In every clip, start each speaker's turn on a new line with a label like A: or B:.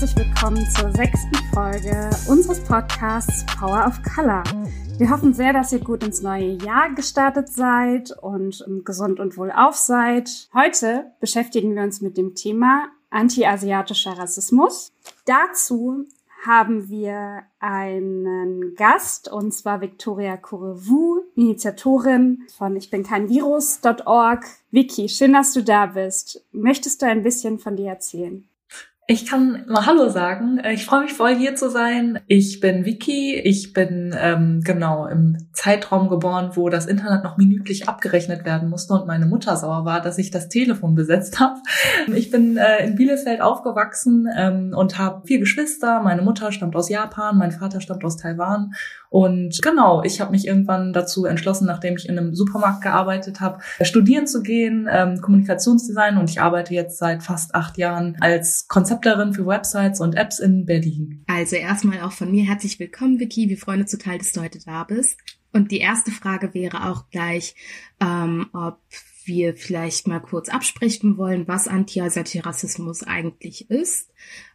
A: Herzlich willkommen zur sechsten Folge unseres Podcasts Power of Color. Wir hoffen sehr, dass ihr gut ins neue Jahr gestartet seid und gesund und wohlauf seid. Heute beschäftigen wir uns mit dem Thema anti-asiatischer Rassismus. Dazu haben wir einen Gast, und zwar Victoria Courevu, Initiatorin von Ich bin kein Virus.org. Vicky, schön, dass du da bist. Möchtest du ein bisschen von dir erzählen?
B: Ich kann mal Hallo sagen. Äh, ich freue mich voll hier zu sein. Ich bin Vicky. Ich bin ähm, genau im Zeitraum geboren, wo das Internet noch minütlich abgerechnet werden musste und meine Mutter sauer war, dass ich das Telefon besetzt habe. Ich bin äh, in Bielefeld aufgewachsen ähm, und habe vier Geschwister. Meine Mutter stammt aus Japan, mein Vater stammt aus Taiwan und genau, ich habe mich irgendwann dazu entschlossen, nachdem ich in einem Supermarkt gearbeitet habe, studieren zu gehen, ähm, Kommunikationsdesign. Und ich arbeite jetzt seit fast acht Jahren als Konzepterin für Websites und Apps in Berlin.
C: Also erstmal auch von mir herzlich willkommen, Vicky. Wir freuen uns total, dass du heute da bist. Und die erste Frage wäre auch gleich, ähm, ob wir vielleicht mal kurz absprechen wollen, was Anti-Rassismus eigentlich ist.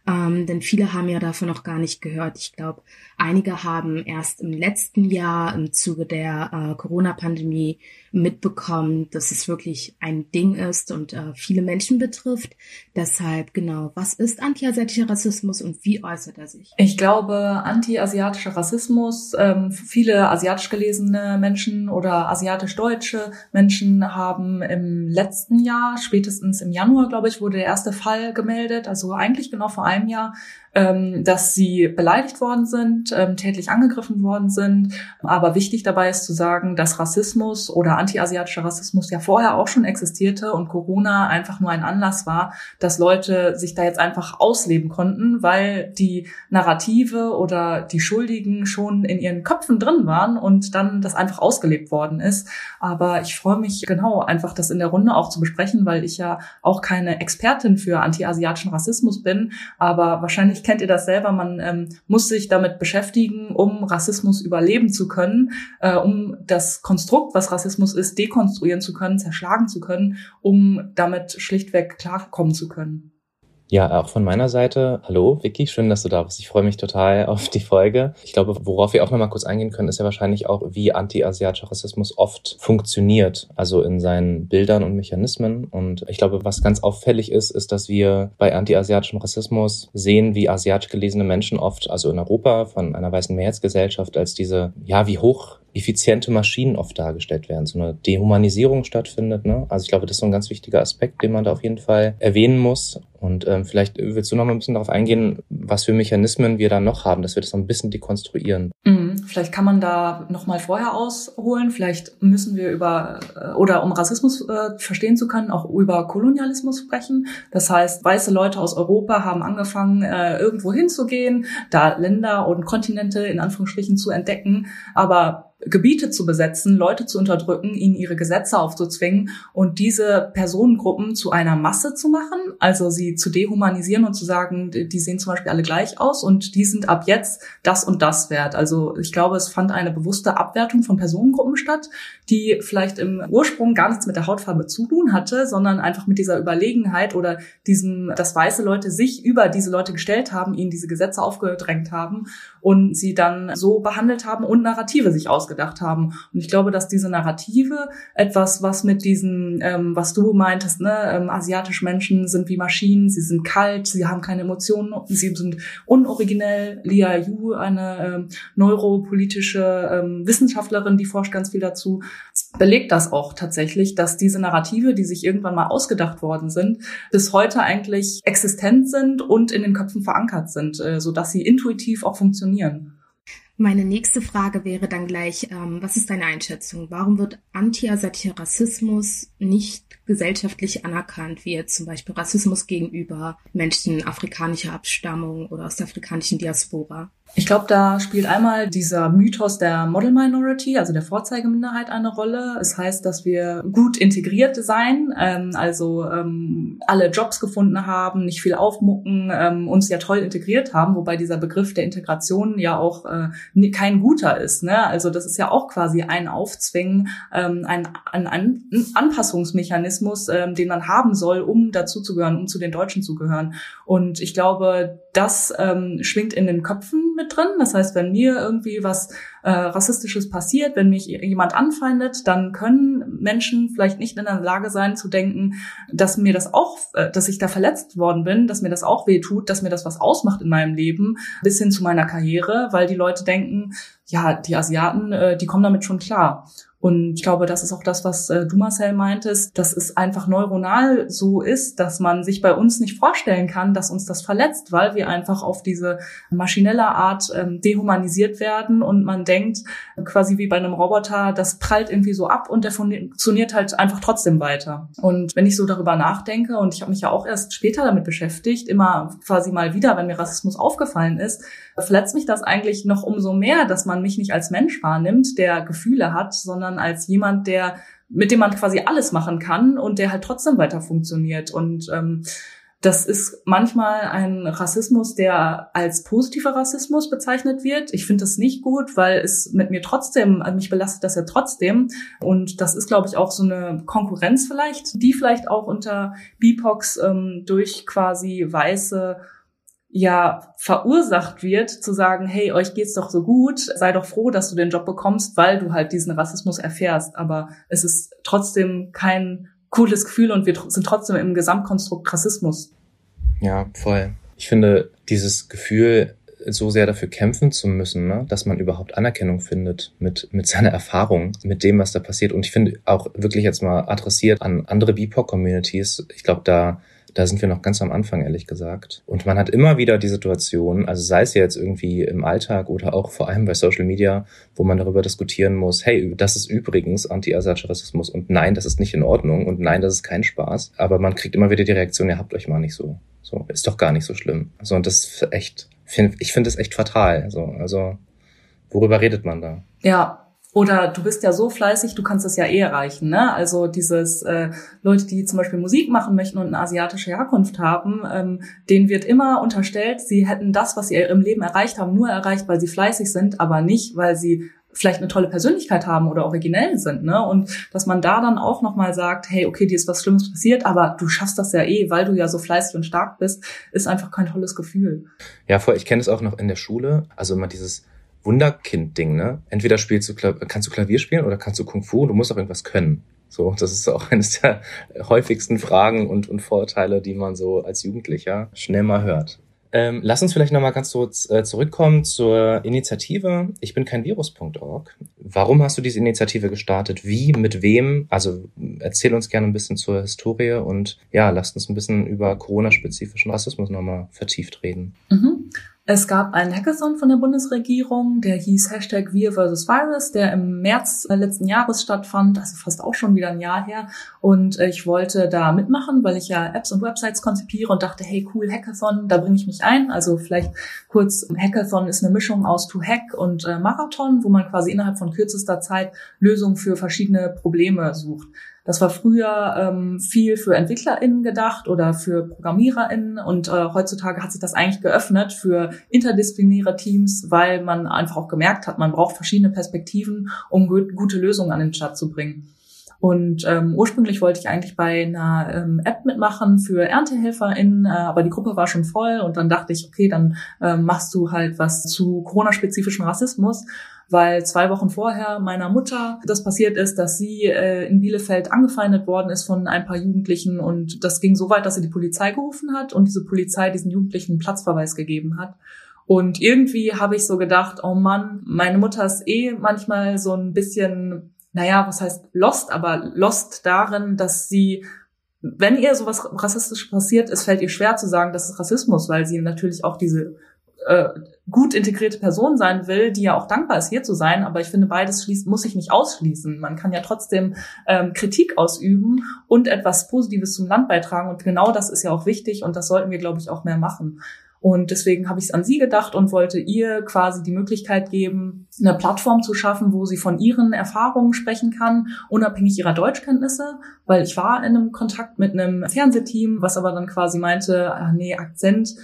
C: Ähm, denn viele haben ja davon noch gar nicht gehört. Ich glaube, einige haben erst im letzten Jahr im Zuge der äh, Corona-Pandemie mitbekommen, dass es wirklich ein Ding ist und äh, viele Menschen betrifft. Deshalb genau, was ist antiasiatischer Rassismus und wie äußert er sich?
B: Ich glaube, antiasiatischer Rassismus, ähm, viele asiatisch gelesene Menschen oder asiatisch-deutsche Menschen haben im letzten Jahr, spätestens im Januar, glaube ich, wurde der erste Fall gemeldet, also eigentlich genau vor einem Jahr, ähm, dass sie beleidigt worden sind, ähm, tätlich angegriffen worden sind. Aber wichtig dabei ist zu sagen, dass Rassismus oder antiasiatischer Rassismus ja vorher auch schon existierte und Corona einfach nur ein Anlass war, dass Leute sich da jetzt einfach ausleben konnten, weil die Narrative oder die Schuldigen schon in ihren Köpfen drin waren und dann das einfach ausgelebt worden ist. Aber ich freue mich genau einfach, das in der Runde auch zu besprechen, weil ich ja auch keine Expertin für antiasiatischen Rassismus bin, aber wahrscheinlich kennt ihr das selber, man ähm, muss sich damit beschäftigen, um Rassismus überleben zu können, äh, um das Konstrukt, was Rassismus ist, dekonstruieren zu können, zerschlagen zu können, um damit schlichtweg klarkommen zu können.
D: Ja, auch von meiner Seite. Hallo, Vicky, schön, dass du da bist. Ich freue mich total auf die Folge. Ich glaube, worauf wir auch nochmal kurz eingehen können, ist ja wahrscheinlich auch, wie anti-asiatischer Rassismus oft funktioniert, also in seinen Bildern und Mechanismen. Und ich glaube, was ganz auffällig ist, ist, dass wir bei anti-asiatischem Rassismus sehen, wie asiatisch gelesene Menschen oft, also in Europa von einer weißen Mehrheitsgesellschaft, als diese, ja, wie hoch effiziente Maschinen oft dargestellt werden, so eine Dehumanisierung stattfindet. Ne? Also ich glaube, das ist so ein ganz wichtiger Aspekt, den man da auf jeden Fall erwähnen muss. Und ähm, vielleicht willst du noch mal ein bisschen darauf eingehen, was für Mechanismen wir da noch haben, dass wir das noch ein bisschen dekonstruieren.
B: Mhm. Vielleicht kann man da noch mal vorher ausholen. Vielleicht müssen wir über äh, oder um Rassismus äh, verstehen zu können, auch über Kolonialismus sprechen. Das heißt, weiße Leute aus Europa haben angefangen, äh, irgendwo hinzugehen, da Länder und Kontinente in Anführungsstrichen zu entdecken, aber Gebiete zu besetzen, Leute zu unterdrücken, ihnen ihre Gesetze aufzuzwingen und diese Personengruppen zu einer Masse zu machen, also sie zu dehumanisieren und zu sagen, die sehen zum Beispiel alle gleich aus und die sind ab jetzt das und das wert. Also ich glaube, es fand eine bewusste Abwertung von Personengruppen statt, die vielleicht im Ursprung gar nichts mit der Hautfarbe zu tun hatte, sondern einfach mit dieser Überlegenheit oder diesem, dass weiße Leute sich über diese Leute gestellt haben, ihnen diese Gesetze aufgedrängt haben und sie dann so behandelt haben und Narrative sich aus ausgedacht haben. Und ich glaube, dass diese Narrative etwas, was mit diesen, ähm, was du meintest, ne, ähm, asiatische Menschen sind wie Maschinen, sie sind kalt, sie haben keine Emotionen, sie sind unoriginell. Lia Yu, eine ähm, neuropolitische ähm, Wissenschaftlerin, die forscht ganz viel dazu, belegt das auch tatsächlich, dass diese Narrative, die sich irgendwann mal ausgedacht worden sind, bis heute eigentlich existent sind und in den Köpfen verankert sind, äh, so dass sie intuitiv auch funktionieren.
C: Meine nächste Frage wäre dann gleich, ähm, was ist deine Einschätzung? Warum wird antiasiatischer Rassismus nicht gesellschaftlich anerkannt, wie jetzt zum Beispiel Rassismus gegenüber Menschen afrikanischer Abstammung oder aus der afrikanischen Diaspora?
B: Ich glaube, da spielt einmal dieser Mythos der Model Minority, also der Vorzeigeminderheit, eine Rolle. Es heißt, dass wir gut integriert sein, ähm, also ähm, alle Jobs gefunden haben, nicht viel aufmucken, ähm, uns ja toll integriert haben, wobei dieser Begriff der Integration ja auch äh, kein guter ist. Ne? Also das ist ja auch quasi ein Aufzwingen, ähm, ein, ein, ein Anpassungsmechanismus Mechanismus, ähm, den man haben soll, um dazuzugehören, um zu den Deutschen zu gehören. Und ich glaube, das ähm, schwingt in den Köpfen mit drin. Das heißt, wenn mir irgendwie was äh, Rassistisches passiert, wenn mich jemand anfeindet, dann können Menschen vielleicht nicht in der Lage sein zu denken, dass mir das auch, äh, dass ich da verletzt worden bin, dass mir das auch weh tut, dass mir das was ausmacht in meinem Leben, bis hin zu meiner Karriere, weil die Leute denken, ja, die Asiaten, äh, die kommen damit schon klar. Und ich glaube, das ist auch das, was äh, du, Marcel, meintest, dass es einfach neuronal so ist, dass man sich bei uns nicht vorstellen kann, dass uns das verletzt, weil wir einfach auf diese maschinelle Art ähm, dehumanisiert werden und man denkt, quasi wie bei einem Roboter, das prallt irgendwie so ab und der funktioniert halt einfach trotzdem weiter. Und wenn ich so darüber nachdenke, und ich habe mich ja auch erst später damit beschäftigt, immer quasi mal wieder, wenn mir Rassismus aufgefallen ist, verletzt mich das eigentlich noch umso mehr, dass man mich nicht als Mensch wahrnimmt, der Gefühle hat, sondern sondern als jemand, der mit dem man quasi alles machen kann und der halt trotzdem weiter funktioniert. Und ähm, das ist manchmal ein Rassismus, der als positiver Rassismus bezeichnet wird. Ich finde das nicht gut, weil es mit mir trotzdem, also mich belastet das ja trotzdem. Und das ist, glaube ich, auch so eine Konkurrenz vielleicht, die vielleicht auch unter BIPOX ähm, durch quasi weiße ja verursacht wird, zu sagen, hey, euch geht's doch so gut, sei doch froh, dass du den Job bekommst, weil du halt diesen Rassismus erfährst. Aber es ist trotzdem kein cooles Gefühl und wir sind trotzdem im Gesamtkonstrukt Rassismus.
D: Ja, voll. Ich finde dieses Gefühl, so sehr dafür kämpfen zu müssen, ne, dass man überhaupt Anerkennung findet mit, mit seiner Erfahrung, mit dem, was da passiert. Und ich finde auch wirklich jetzt mal adressiert an andere BIPOC-Communities. Ich glaube, da da sind wir noch ganz am Anfang, ehrlich gesagt. Und man hat immer wieder die Situation, also sei es jetzt irgendwie im Alltag oder auch vor allem bei Social Media, wo man darüber diskutieren muss, hey, das ist übrigens anti-asiatischer Rassismus und nein, das ist nicht in Ordnung und nein, das ist kein Spaß. Aber man kriegt immer wieder die Reaktion, ihr habt euch mal nicht so. So, ist doch gar nicht so schlimm. So, und das ist echt, ich finde es echt fatal. So, also, worüber redet man da?
B: Ja, oder du bist ja so fleißig, du kannst es ja eh erreichen. Ne? Also dieses äh, Leute, die zum Beispiel Musik machen möchten und eine asiatische Herkunft haben, ähm, denen wird immer unterstellt, sie hätten das, was sie im Leben erreicht haben, nur erreicht, weil sie fleißig sind, aber nicht, weil sie vielleicht eine tolle Persönlichkeit haben oder originell sind, ne? Und dass man da dann auch nochmal sagt, hey, okay, dir ist was Schlimmes passiert, aber du schaffst das ja eh, weil du ja so fleißig und stark bist, ist einfach kein tolles Gefühl.
D: Ja, ich kenne es auch noch in der Schule. Also immer dieses, Wunderkind-Ding, ne? Entweder spielst du, kannst du Klavier spielen oder kannst du Kung Fu, du musst auch irgendwas können. So, das ist auch eines der häufigsten Fragen und, und Vorurteile, die man so als Jugendlicher schnell mal hört. Ähm, lass uns vielleicht nochmal ganz kurz äh, zurückkommen zur Initiative Ich bin kein Virus.org. Warum hast du diese Initiative gestartet? Wie, mit wem? Also erzähl uns gerne ein bisschen zur Historie und ja, lasst uns ein bisschen über Corona-spezifischen Rassismus nochmal vertieft reden.
B: Mhm. Es gab einen Hackathon von der Bundesregierung, der hieß Hashtag Wir versus Virus, der im März letzten Jahres stattfand, also fast auch schon wieder ein Jahr her. Und äh, ich wollte da mitmachen, weil ich ja Apps und Websites konzipiere und dachte, hey cool, Hackathon, da bringe ich mich ein. Also vielleicht kurz, Hackathon ist eine Mischung aus To Hack und äh, Marathon, wo man quasi innerhalb von kürzester Zeit Lösungen für verschiedene Probleme sucht. Das war früher ähm, viel für EntwicklerInnen gedacht oder für ProgrammiererInnen und äh, heutzutage hat sich das eigentlich geöffnet für interdisziplinäre Teams, weil man einfach auch gemerkt hat, man braucht verschiedene Perspektiven, um gut, gute Lösungen an den Start zu bringen. Und ähm, ursprünglich wollte ich eigentlich bei einer ähm, App mitmachen für ErntehelferInnen, äh, aber die Gruppe war schon voll und dann dachte ich, okay, dann äh, machst du halt was zu Corona-spezifischem Rassismus weil zwei Wochen vorher meiner Mutter das passiert ist, dass sie äh, in Bielefeld angefeindet worden ist von ein paar Jugendlichen und das ging so weit, dass sie die Polizei gerufen hat und diese Polizei diesen Jugendlichen Platzverweis gegeben hat. Und irgendwie habe ich so gedacht, oh Mann, meine Mutter ist eh manchmal so ein bisschen, naja, was heißt lost, aber lost darin, dass sie wenn ihr sowas rassistisch passiert, es fällt ihr schwer zu sagen, das ist Rassismus, weil sie natürlich auch diese äh, gut integrierte Person sein will, die ja auch dankbar ist, hier zu sein. Aber ich finde, beides schließt, muss sich nicht ausschließen. Man kann ja trotzdem ähm, Kritik ausüben und etwas Positives zum Land beitragen. Und genau das ist ja auch wichtig und das sollten wir, glaube ich, auch mehr machen. Und deswegen habe ich es an Sie gedacht und wollte ihr quasi die Möglichkeit geben, eine Plattform zu schaffen, wo sie von ihren Erfahrungen sprechen kann, unabhängig ihrer Deutschkenntnisse, weil ich war in einem Kontakt mit einem Fernsehteam, was aber dann quasi meinte, ach nee, Akzent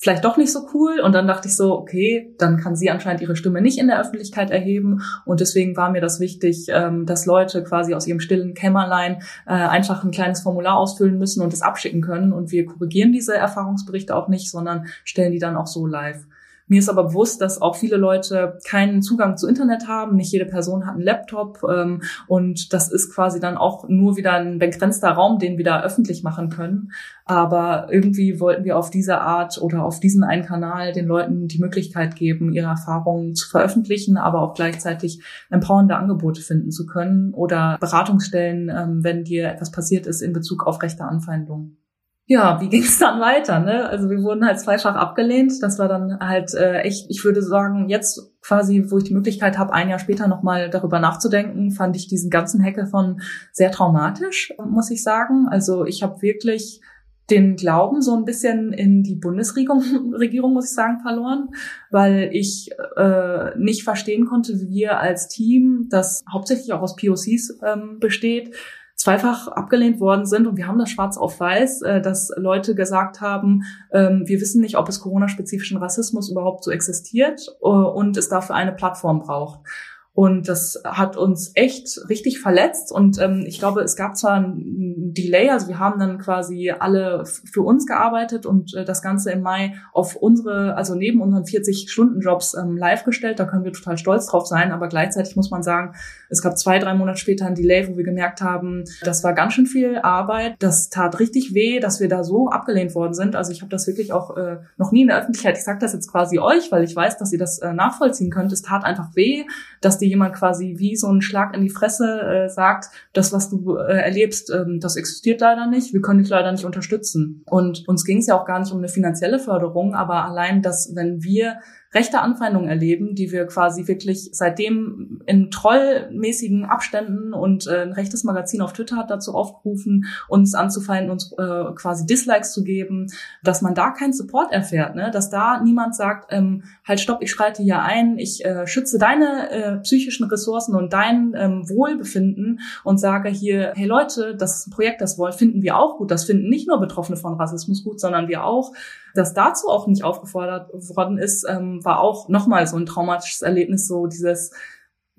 B: vielleicht doch nicht so cool. Und dann dachte ich so, okay, dann kann sie anscheinend ihre Stimme nicht in der Öffentlichkeit erheben. Und deswegen war mir das wichtig, ähm, dass Leute quasi aus ihrem stillen Kämmerlein äh, einfach ein kleines Formular ausfüllen müssen und es abschicken können. Und wir korrigieren diese Erfahrungsberichte auch nicht, sondern stellen die dann auch so live. Mir ist aber bewusst, dass auch viele Leute keinen Zugang zu Internet haben. Nicht jede Person hat einen Laptop. Ähm, und das ist quasi dann auch nur wieder ein begrenzter Raum, den wir da öffentlich machen können. Aber irgendwie wollten wir auf diese Art oder auf diesen einen Kanal den Leuten die Möglichkeit geben, ihre Erfahrungen zu veröffentlichen, aber auch gleichzeitig empowernde Angebote finden zu können oder Beratungsstellen, ähm, wenn dir etwas passiert ist in Bezug auf rechte Anfeindungen ja, wie ging es dann weiter? Ne? Also wir wurden halt zweifach abgelehnt. Das war dann halt äh, echt, ich würde sagen, jetzt quasi, wo ich die Möglichkeit habe, ein Jahr später nochmal darüber nachzudenken, fand ich diesen ganzen Hackathon sehr traumatisch, muss ich sagen. Also ich habe wirklich den Glauben so ein bisschen in die Bundesregierung, Regierung, muss ich sagen, verloren, weil ich äh, nicht verstehen konnte, wie wir als Team, das hauptsächlich auch aus POCs ähm, besteht, zweifach abgelehnt worden sind. Und wir haben das schwarz auf weiß, äh, dass Leute gesagt haben, ähm, wir wissen nicht, ob es Corona-spezifischen Rassismus überhaupt so existiert äh, und es dafür eine Plattform braucht. Und das hat uns echt richtig verletzt. Und ähm, ich glaube, es gab zwar ein Delay, also wir haben dann quasi alle für uns gearbeitet und äh, das Ganze im Mai auf unsere, also neben unseren 40-Stunden-Jobs ähm, live gestellt. Da können wir total stolz drauf sein. Aber gleichzeitig muss man sagen, es gab zwei, drei Monate später ein Delay, wo wir gemerkt haben, das war ganz schön viel Arbeit. Das tat richtig weh, dass wir da so abgelehnt worden sind. Also ich habe das wirklich auch äh, noch nie in der Öffentlichkeit, ich sage das jetzt quasi euch, weil ich weiß, dass ihr das äh, nachvollziehen könnt. Es tat einfach weh, dass die jemand quasi wie so einen Schlag in die Fresse äh, sagt, das, was du äh, erlebst, ähm, das existiert leider nicht, wir können dich leider nicht unterstützen. Und uns ging es ja auch gar nicht um eine finanzielle Förderung, aber allein, dass wenn wir rechte Anfeindungen erleben, die wir quasi wirklich seitdem in trollmäßigen Abständen und äh, ein rechtes Magazin auf Twitter hat dazu aufgerufen, uns anzufeinden, uns äh, quasi Dislikes zu geben, dass man da keinen Support erfährt, ne? dass da niemand sagt, ähm, halt stopp, ich schreite hier ein, ich äh, schütze deine äh, psychischen Ressourcen und dein ähm, Wohlbefinden und sage hier, hey Leute, das ist ein Projekt, das wollen, finden wir auch gut, das finden nicht nur Betroffene von Rassismus gut, sondern wir auch dass dazu auch nicht aufgefordert worden ist, ähm, war auch nochmal so ein traumatisches Erlebnis, so dieses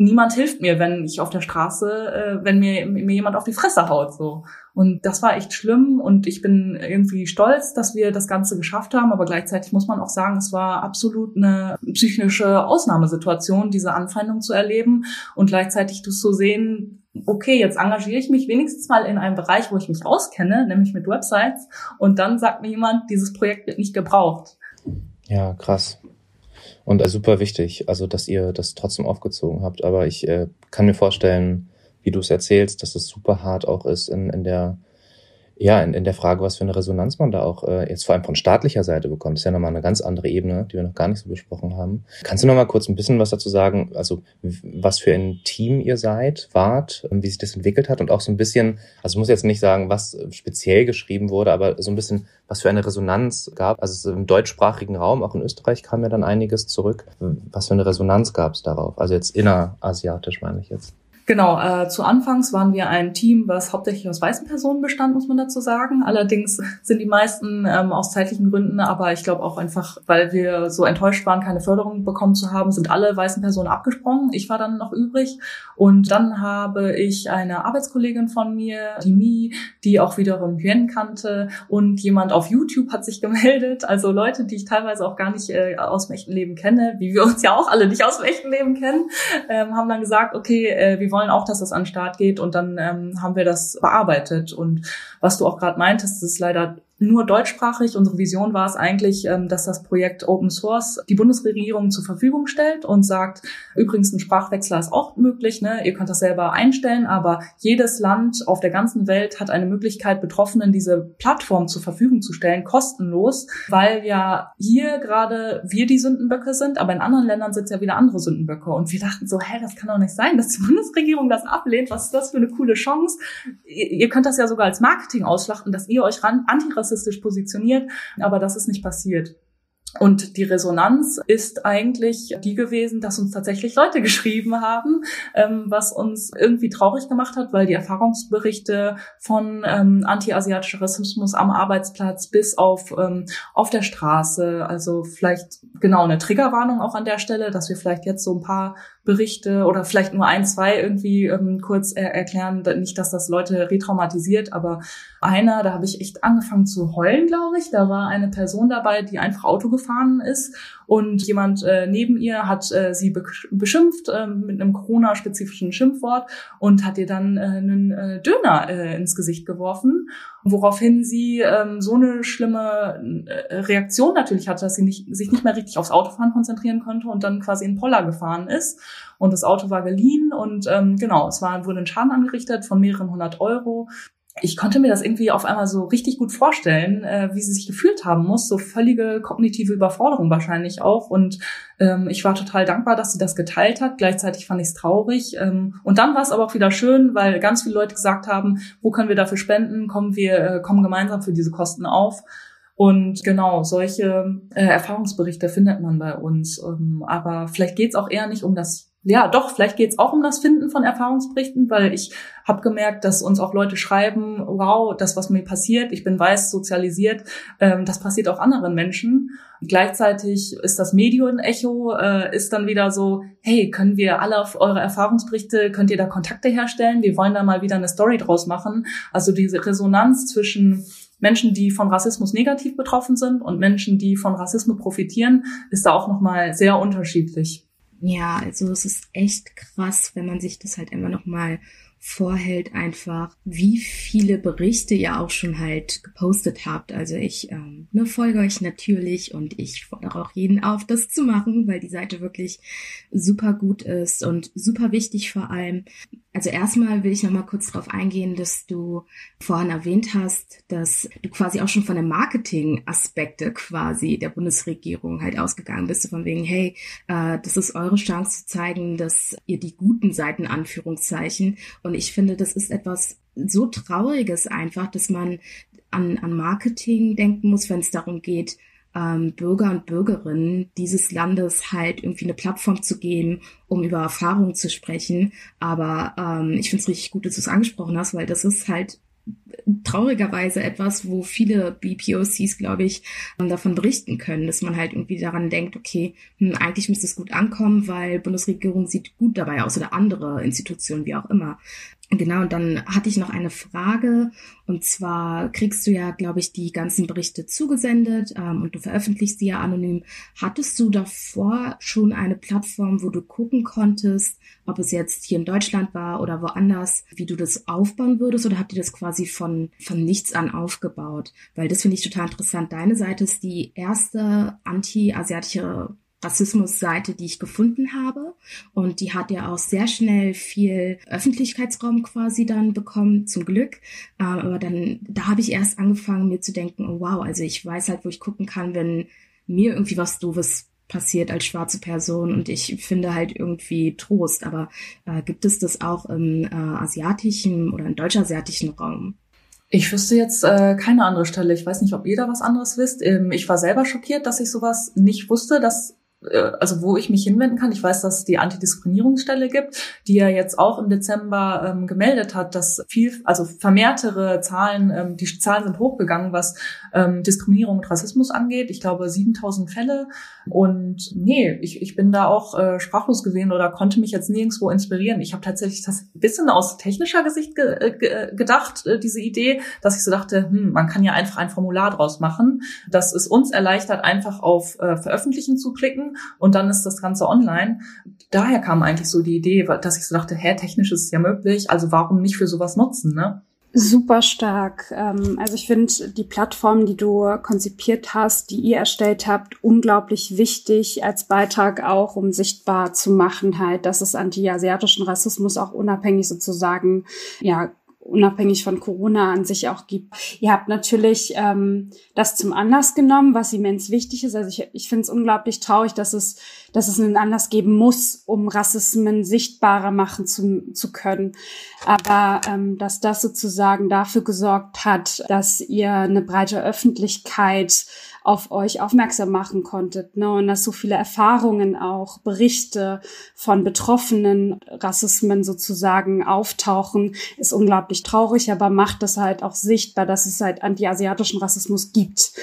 B: niemand hilft mir, wenn ich auf der Straße, äh, wenn mir, mir jemand auf die Fresse haut, so. Und das war echt schlimm und ich bin irgendwie stolz, dass wir das Ganze geschafft haben, aber gleichzeitig muss man auch sagen, es war absolut eine psychische Ausnahmesituation, diese Anfeindung zu erleben und gleichzeitig das zu sehen, okay, jetzt engagiere ich mich wenigstens mal in einem Bereich, wo ich mich auskenne, nämlich mit Websites. Und dann sagt mir jemand, dieses Projekt wird nicht gebraucht.
D: Ja, krass. Und äh, super wichtig, also dass ihr das trotzdem aufgezogen habt. Aber ich äh, kann mir vorstellen, wie du es erzählst, dass es super hart auch ist in, in der ja, in, in der Frage, was für eine Resonanz man da auch äh, jetzt vor allem von staatlicher Seite bekommt, ist ja nochmal eine ganz andere Ebene, die wir noch gar nicht so besprochen haben. Kannst du nochmal kurz ein bisschen was dazu sagen, also was für ein Team ihr seid, wart, wie sich das entwickelt hat und auch so ein bisschen, also ich muss jetzt nicht sagen, was speziell geschrieben wurde, aber so ein bisschen, was für eine Resonanz gab. Also im deutschsprachigen Raum, auch in Österreich kam ja dann einiges zurück. Was für eine Resonanz gab es darauf? Also jetzt innerasiatisch meine ich jetzt.
B: Genau, äh, zu Anfangs waren wir ein Team, was hauptsächlich aus weißen Personen bestand, muss man dazu sagen. Allerdings sind die meisten ähm, aus zeitlichen Gründen, aber ich glaube auch einfach, weil wir so enttäuscht waren, keine Förderung bekommen zu haben, sind alle weißen Personen abgesprungen. Ich war dann noch übrig. Und dann habe ich eine Arbeitskollegin von mir, die Mi, die auch wiederum Hyen kannte. Und jemand auf YouTube hat sich gemeldet. Also Leute, die ich teilweise auch gar nicht äh, aus dem echten Leben kenne, wie wir uns ja auch alle nicht aus dem echten Leben kennen, ähm, haben dann gesagt, okay, äh, wir wollen auch, dass das an den Start geht und dann ähm, haben wir das bearbeitet. Und was du auch gerade meintest, ist leider nur deutschsprachig. Unsere Vision war es eigentlich, ähm, dass das Projekt Open Source die Bundesregierung zur Verfügung stellt und sagt, übrigens ein Sprachwechsler ist auch möglich, ne? ihr könnt das selber einstellen, aber jedes Land auf der ganzen Welt hat eine Möglichkeit, Betroffenen diese Plattform zur Verfügung zu stellen, kostenlos, weil ja hier gerade wir die Sündenböcke sind, aber in anderen Ländern sind es ja wieder andere Sündenböcke. Und wir dachten so, hä, das kann doch nicht sein, dass die Bundesregierung das ablehnt. Was ist das für eine coole Chance? Ihr, könnt das ja sogar als Marketing ausschlachten, dass ihr euch ran antirassistisch rassistisch positioniert, aber das ist nicht passiert. Und die Resonanz ist eigentlich die gewesen, dass uns tatsächlich Leute geschrieben haben, ähm, was uns irgendwie traurig gemacht hat, weil die Erfahrungsberichte von ähm, anti-asiatischer Rassismus am Arbeitsplatz bis auf ähm, auf der Straße, also vielleicht genau eine Triggerwarnung auch an der Stelle, dass wir vielleicht jetzt so ein paar Berichte oder vielleicht nur ein, zwei irgendwie ähm, kurz er erklären. Nicht, dass das Leute retraumatisiert, aber einer, da habe ich echt angefangen zu heulen, glaube ich. Da war eine Person dabei, die einfach Auto gefahren ist und jemand äh, neben ihr hat äh, sie be beschimpft äh, mit einem Corona-spezifischen Schimpfwort und hat ihr dann äh, einen äh, Döner äh, ins Gesicht geworfen, woraufhin sie ähm, so eine schlimme äh, Reaktion natürlich hatte, dass sie nicht, sich nicht mehr richtig aufs Autofahren konzentrieren konnte und dann quasi in Poller gefahren ist und das Auto war geliehen und ähm, genau, es war, wurde ein Schaden angerichtet von mehreren hundert Euro. Ich konnte mir das irgendwie auf einmal so richtig gut vorstellen, äh, wie sie sich gefühlt haben muss. So völlige kognitive Überforderung wahrscheinlich auch. Und ähm, ich war total dankbar, dass sie das geteilt hat. Gleichzeitig fand ich es traurig. Ähm, und dann war es aber auch wieder schön, weil ganz viele Leute gesagt haben, wo können wir dafür spenden? Kommen wir, äh, kommen gemeinsam für diese Kosten auf. Und genau, solche äh, Erfahrungsberichte findet man bei uns. Ähm, aber vielleicht geht es auch eher nicht um das ja, doch, vielleicht geht es auch um das Finden von Erfahrungsberichten, weil ich habe gemerkt, dass uns auch Leute schreiben, wow, das, was mir passiert, ich bin weiß sozialisiert, ähm, das passiert auch anderen Menschen. Gleichzeitig ist das Medienecho, äh, ist dann wieder so, hey, können wir alle auf eure Erfahrungsberichte, könnt ihr da Kontakte herstellen? Wir wollen da mal wieder eine Story draus machen. Also diese Resonanz zwischen Menschen, die von Rassismus negativ betroffen sind und Menschen, die von Rassismus profitieren, ist da auch nochmal sehr unterschiedlich.
C: Ja, also es ist echt krass, wenn man sich das halt immer noch mal vorhält einfach, wie viele Berichte ihr auch schon halt gepostet habt. Also ich ähm, ne, folge euch natürlich und ich fordere auch jeden auf, das zu machen, weil die Seite wirklich super gut ist und super wichtig vor allem. Also erstmal will ich noch mal kurz darauf eingehen, dass du vorhin erwähnt hast, dass du quasi auch schon von den Marketing-Aspekte quasi der Bundesregierung halt ausgegangen bist, von wegen, hey, äh, das ist eure Chance zu zeigen, dass ihr die guten Seiten Anführungszeichen. Und ich finde, das ist etwas so Trauriges einfach, dass man an, an Marketing denken muss, wenn es darum geht, ähm, Bürger und Bürgerinnen dieses Landes halt irgendwie eine Plattform zu geben, um über Erfahrungen zu sprechen. Aber ähm, ich finde es richtig gut, dass du es angesprochen hast, weil das ist halt traurigerweise etwas, wo viele BPOCs, glaube ich, ähm, davon berichten können, dass man halt irgendwie daran denkt, okay, hm, eigentlich müsste es gut ankommen, weil Bundesregierung sieht gut dabei aus oder andere Institutionen, wie auch immer. Genau, und dann hatte ich noch eine Frage. Und zwar kriegst du ja, glaube ich, die ganzen Berichte zugesendet ähm, und du veröffentlichst sie ja anonym. Hattest du davor schon eine Plattform, wo du gucken konntest, ob es jetzt hier in Deutschland war oder woanders, wie du das aufbauen würdest? Oder habt ihr das quasi von, von nichts an aufgebaut? Weil das finde ich total interessant. Deine Seite ist die erste anti-asiatische Rassismus-Seite, die ich gefunden habe. Und die hat ja auch sehr schnell viel Öffentlichkeitsraum quasi dann bekommen, zum Glück. Ähm, aber dann, da habe ich erst angefangen, mir zu denken, oh wow, also ich weiß halt, wo ich gucken kann, wenn mir irgendwie was Doofes passiert als schwarze Person und ich finde halt irgendwie Trost. Aber äh, gibt es das auch im äh, asiatischen oder im deutsch-asiatischen Raum?
B: Ich wüsste jetzt äh, keine andere Stelle. Ich weiß nicht, ob ihr da was anderes wisst. Ähm, ich war selber schockiert, dass ich sowas nicht wusste, dass äh, also wo ich mich hinwenden kann. Ich weiß, dass es die Antidiskriminierungsstelle gibt, die ja jetzt auch im Dezember ähm, gemeldet hat, dass viel, also vermehrtere Zahlen, ähm, die Zahlen sind hochgegangen, was ähm, Diskriminierung und Rassismus angeht. Ich glaube 7000 Fälle. Und nee, ich, ich bin da auch äh, sprachlos gewesen oder konnte mich jetzt nirgendwo inspirieren. Ich habe tatsächlich das bisschen aus technischer Gesicht ge äh, ge äh, gedacht, äh, diese Idee, dass ich so dachte, hm, man kann ja einfach ein Formular draus machen. Das es uns erleichtert, einfach auf äh, Veröffentlichen zu klicken und dann ist das Ganze online. Daher kam eigentlich so die Idee, dass ich so dachte, hä, technisch ist es ja möglich, also warum nicht für sowas nutzen, ne?
A: Super stark. Ähm, also ich finde die Plattform, die du konzipiert hast, die ihr erstellt habt, unglaublich wichtig als Beitrag auch, um sichtbar zu machen halt, dass es anti-asiatischen Rassismus auch unabhängig sozusagen ja unabhängig von Corona an sich auch gibt. Ihr habt natürlich ähm, das zum Anlass genommen, was immens wichtig ist. Also ich, ich finde es unglaublich traurig, dass es, dass es einen Anlass geben muss, um Rassismen sichtbarer machen zu, zu können. Aber ähm, dass das sozusagen dafür gesorgt hat, dass ihr eine breite Öffentlichkeit auf euch aufmerksam machen konntet. Ne? Und dass so viele Erfahrungen auch, Berichte von Betroffenen, Rassismen sozusagen auftauchen, ist unglaublich traurig, aber macht es halt auch sichtbar, dass es halt anti-asiatischen Rassismus gibt.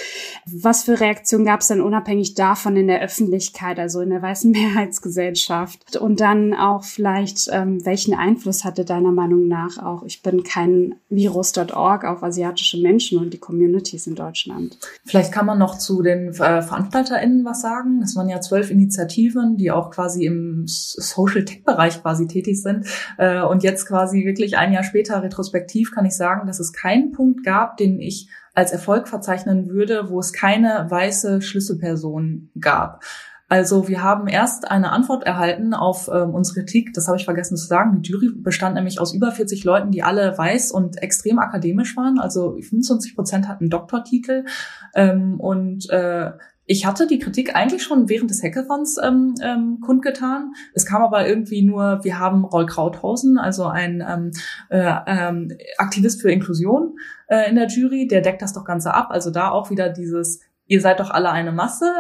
A: Was für Reaktionen gab es denn unabhängig davon in der Öffentlichkeit, also in der weißen Mehrheitsgesellschaft? Und dann auch vielleicht, ähm, welchen Einfluss hatte deiner Meinung nach auch, ich bin kein Virus.org auf asiatische Menschen und die Communities in Deutschland?
B: Vielleicht kann man noch zu den äh, VeranstalterInnen was sagen. Es waren ja zwölf Initiativen, die auch quasi im Social Tech Bereich quasi tätig sind. Äh, und jetzt quasi wirklich ein Jahr später retrospektiv kann ich sagen, dass es keinen Punkt gab, den ich als Erfolg verzeichnen würde, wo es keine weiße Schlüsselperson gab. Also wir haben erst eine Antwort erhalten auf ähm, unsere Kritik, das habe ich vergessen zu sagen. Die Jury bestand nämlich aus über 40 Leuten, die alle weiß und extrem akademisch waren. Also 25 Prozent hatten Doktortitel. Ähm, und äh, ich hatte die Kritik eigentlich schon während des Hackathons ähm, ähm, kundgetan. Es kam aber irgendwie nur, wir haben Roll Krauthausen, also ein ähm, äh, ähm, Aktivist für Inklusion äh, in der Jury, der deckt das doch Ganze ab. Also da auch wieder dieses, ihr seid doch alle eine Masse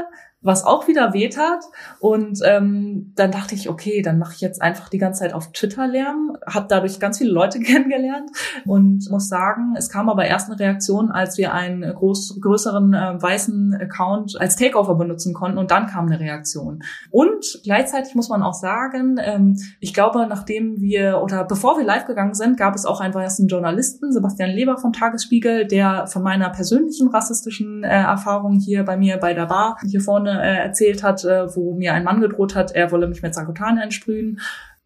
B: was auch wieder weht hat. Und ähm, dann dachte ich, okay, dann mache ich jetzt einfach die ganze Zeit auf Twitter Lärm, habe dadurch ganz viele Leute kennengelernt und muss sagen, es kam aber erst eine Reaktion, als wir einen groß, größeren äh, weißen Account als Takeover benutzen konnten und dann kam eine Reaktion. Und gleichzeitig muss man auch sagen, ähm, ich glaube, nachdem wir oder bevor wir live gegangen sind, gab es auch einen weißen Journalisten, Sebastian Leber vom Tagesspiegel, der von meiner persönlichen rassistischen äh, Erfahrung hier bei mir bei der Bar hier vorne äh, erzählt hat, äh, wo mir ein Mann gedroht hat, er wolle mich mit Sarkotan einsprühen.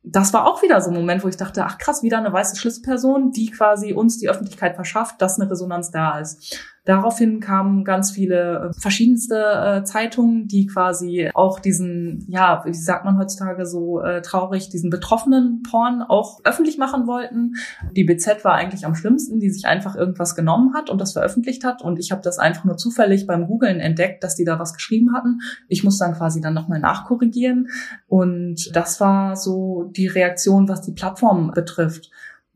B: Das war auch wieder so ein Moment, wo ich dachte, ach krass, wieder eine weiße Schlüsselperson, die quasi uns die Öffentlichkeit verschafft, dass eine Resonanz da ist. Daraufhin kamen ganz viele äh, verschiedenste äh, Zeitungen, die quasi auch diesen, ja, wie sagt man heutzutage so äh, traurig, diesen betroffenen Porn auch öffentlich machen wollten. Die BZ war eigentlich am schlimmsten, die sich einfach irgendwas genommen hat und das veröffentlicht hat. Und ich habe das einfach nur zufällig beim Googlen entdeckt, dass die da was geschrieben hatten. Ich muss dann quasi dann nochmal nachkorrigieren. Und das war so die Reaktion, was die Plattform betrifft.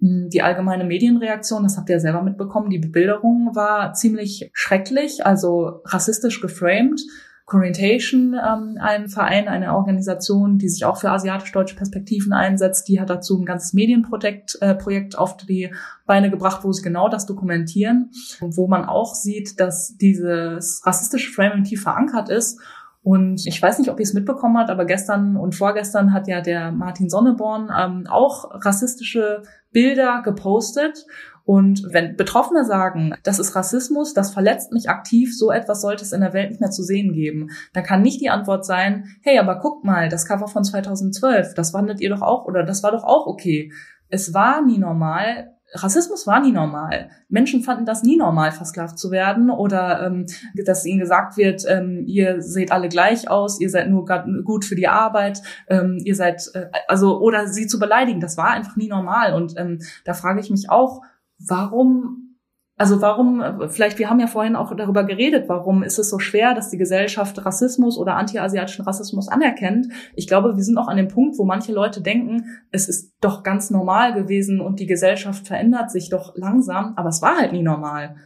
B: Hm, die allgemeine Medienreaktion, das habt ihr ja selber mitbekommen, die Bebilderung war ziemlich schrecklich, also rassistisch geframed. Corientation, ähm, ein Verein, eine Organisation, die sich auch für asiatisch-deutsche Perspektiven einsetzt, die hat dazu ein ganzes Medienprojekt äh, Projekt auf die Beine gebracht, wo sie genau das dokumentieren und wo man auch sieht, dass dieses rassistische Framing tief verankert ist und ich weiß nicht, ob ihr es mitbekommen habt, aber gestern und vorgestern hat ja der Martin Sonneborn ähm, auch rassistische Bilder gepostet. Und wenn Betroffene sagen, das ist Rassismus, das verletzt mich aktiv, so etwas sollte es in der Welt nicht mehr zu sehen geben, dann kann nicht die Antwort sein, hey, aber guckt mal, das Cover von 2012, das wandelt ihr doch auch oder das war doch auch okay. Es war nie normal, Rassismus war nie normal. Menschen fanden das nie normal, versklavt zu werden oder ähm, dass ihnen gesagt wird, ähm, ihr seht alle gleich aus, ihr seid nur gut für die Arbeit, ähm, ihr seid äh, also oder sie zu beleidigen, das war einfach nie normal. Und ähm, da frage ich mich auch, warum also warum, vielleicht, wir haben ja vorhin auch darüber geredet, warum ist es so schwer, dass die Gesellschaft Rassismus oder antiasiatischen Rassismus anerkennt. Ich glaube, wir sind auch an dem Punkt, wo manche Leute denken, es ist doch ganz normal gewesen und die Gesellschaft verändert sich doch langsam, aber es war halt nie normal.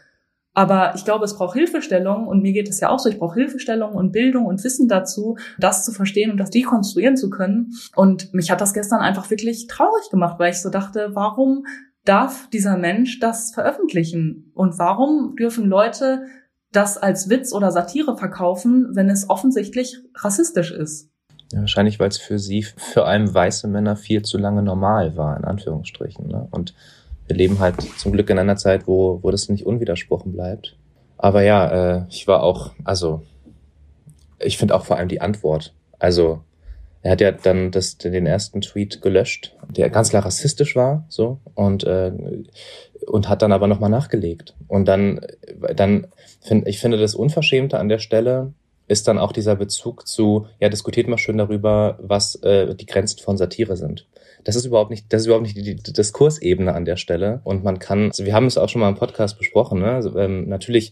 B: Aber ich glaube, es braucht Hilfestellung und mir geht es ja auch so, ich brauche Hilfestellung und Bildung und Wissen dazu, das zu verstehen und das dekonstruieren zu können. Und mich hat das gestern einfach wirklich traurig gemacht, weil ich so dachte, warum darf dieser Mensch das veröffentlichen? Und warum dürfen Leute das als Witz oder Satire verkaufen, wenn es offensichtlich rassistisch ist?
D: Ja, wahrscheinlich, weil es für sie, für allem weiße Männer viel zu lange normal war, in Anführungsstrichen. Ne? Und wir leben halt zum Glück in einer Zeit, wo, wo das nicht unwidersprochen bleibt. Aber ja, äh, ich war auch, also ich finde auch vor allem die Antwort. Also er hat ja dann das, den ersten Tweet gelöscht, der ganz klar rassistisch war, so und äh, und hat dann aber nochmal nachgelegt. Und dann, dann finde ich finde das Unverschämte an der Stelle ist dann auch dieser Bezug zu, ja, diskutiert mal schön darüber, was äh, die Grenzen von Satire sind. Das ist überhaupt nicht, das ist überhaupt nicht die, die Diskursebene an der Stelle. Und man kann, also wir haben es auch schon mal im Podcast besprochen, ne? Also, ähm, natürlich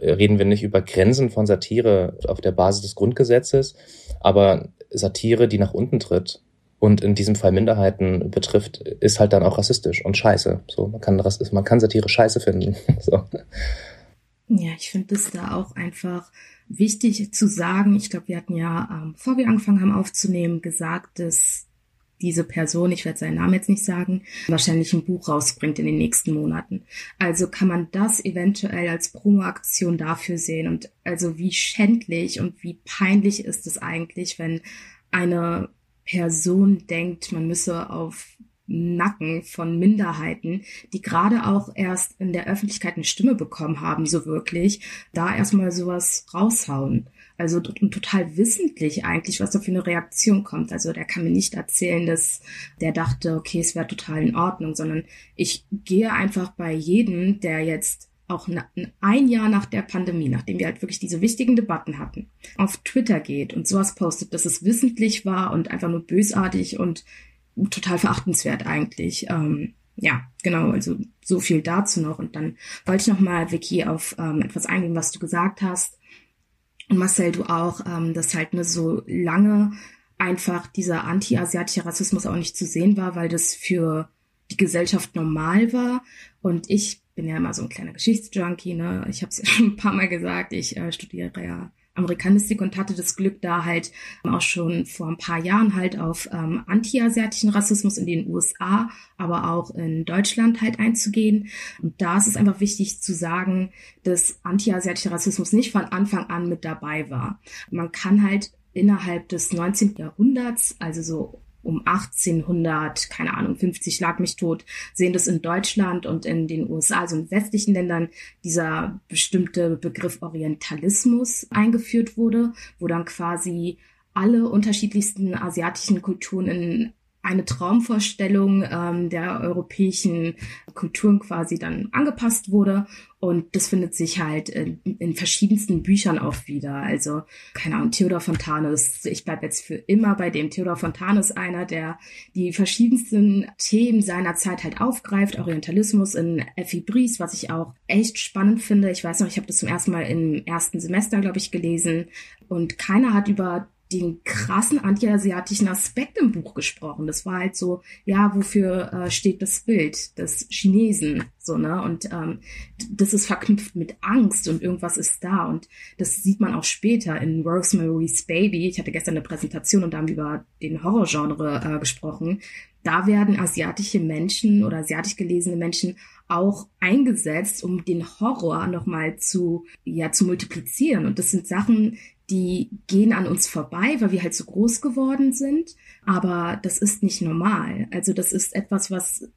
D: reden wir nicht über Grenzen von Satire auf der Basis des Grundgesetzes, aber Satire, die nach unten tritt und in diesem Fall Minderheiten betrifft, ist halt dann auch rassistisch und scheiße. So, man kann, man kann Satire scheiße finden. so.
C: Ja, ich finde es da auch einfach wichtig zu sagen. Ich glaube, wir hatten ja, ähm, bevor wir angefangen haben aufzunehmen, gesagt, dass diese Person, ich werde seinen Namen jetzt nicht sagen, wahrscheinlich ein Buch rausbringt in den nächsten Monaten. Also kann man das eventuell als Promoaktion dafür sehen und also wie schändlich und wie peinlich ist es eigentlich, wenn eine Person denkt, man müsse auf Nacken von Minderheiten, die gerade auch erst in der Öffentlichkeit eine Stimme bekommen haben, so wirklich, da erstmal sowas raushauen. Also total wissentlich eigentlich, was da für eine Reaktion kommt. Also der kann mir nicht erzählen, dass der dachte, okay, es wäre total in Ordnung, sondern ich gehe einfach bei jedem, der jetzt auch ein Jahr nach der Pandemie, nachdem wir halt wirklich diese wichtigen Debatten hatten, auf Twitter geht und sowas postet, dass es wissentlich war und einfach nur bösartig und total verachtenswert eigentlich. Ähm, ja, genau, also so viel dazu noch. Und dann wollte ich nochmal, Vicky, auf ähm, etwas eingehen, was du gesagt hast. Marcel, du auch, ähm, dass halt ne, so lange einfach dieser anti-asiatische Rassismus auch nicht zu sehen war, weil das für die Gesellschaft normal war. Und ich bin ja immer so ein kleiner Geschichtsjunkie, ne? Ich habe es ja schon ein paar Mal gesagt, ich äh, studiere ja Amerikanistik und hatte das Glück, da halt auch schon vor ein paar Jahren halt auf ähm, anti-asiatischen Rassismus in den USA, aber auch in Deutschland halt einzugehen. Und da ist es einfach wichtig zu sagen, dass anti-asiatischer Rassismus nicht von Anfang an mit dabei war. Man kann halt innerhalb des 19. Jahrhunderts, also so um 1800, keine Ahnung, 50 lag mich tot, sehen das in Deutschland und in den USA, also in westlichen Ländern, dieser bestimmte Begriff Orientalismus eingeführt wurde, wo dann quasi alle unterschiedlichsten asiatischen Kulturen in eine Traumvorstellung ähm, der europäischen Kulturen quasi dann angepasst wurde. Und das findet sich halt in, in verschiedensten Büchern auch wieder. Also, keine Ahnung, Theodor Fontanes, ich bleibe jetzt für immer bei dem. Theodor Fontanes, einer, der die verschiedensten Themen seiner Zeit halt aufgreift. Orientalismus in Effie Bries, was ich auch echt spannend finde. Ich weiß noch, ich habe das zum ersten Mal im ersten Semester, glaube ich, gelesen. Und keiner hat über den krassen antiasiatischen Aspekt im Buch gesprochen. Das war halt so, ja, wofür äh, steht das Bild des Chinesen, so ne? Und ähm, das ist verknüpft mit Angst und irgendwas ist da und das sieht man auch später in Rosemary's Baby. Ich hatte gestern eine Präsentation und da haben wir über den Horrorgenre äh, gesprochen. Da werden asiatische Menschen oder asiatisch gelesene Menschen auch eingesetzt, um den Horror nochmal zu, ja, zu multiplizieren. Und das sind Sachen, die gehen an uns vorbei, weil wir halt so groß geworden sind. Aber das ist nicht normal. Also das ist etwas, was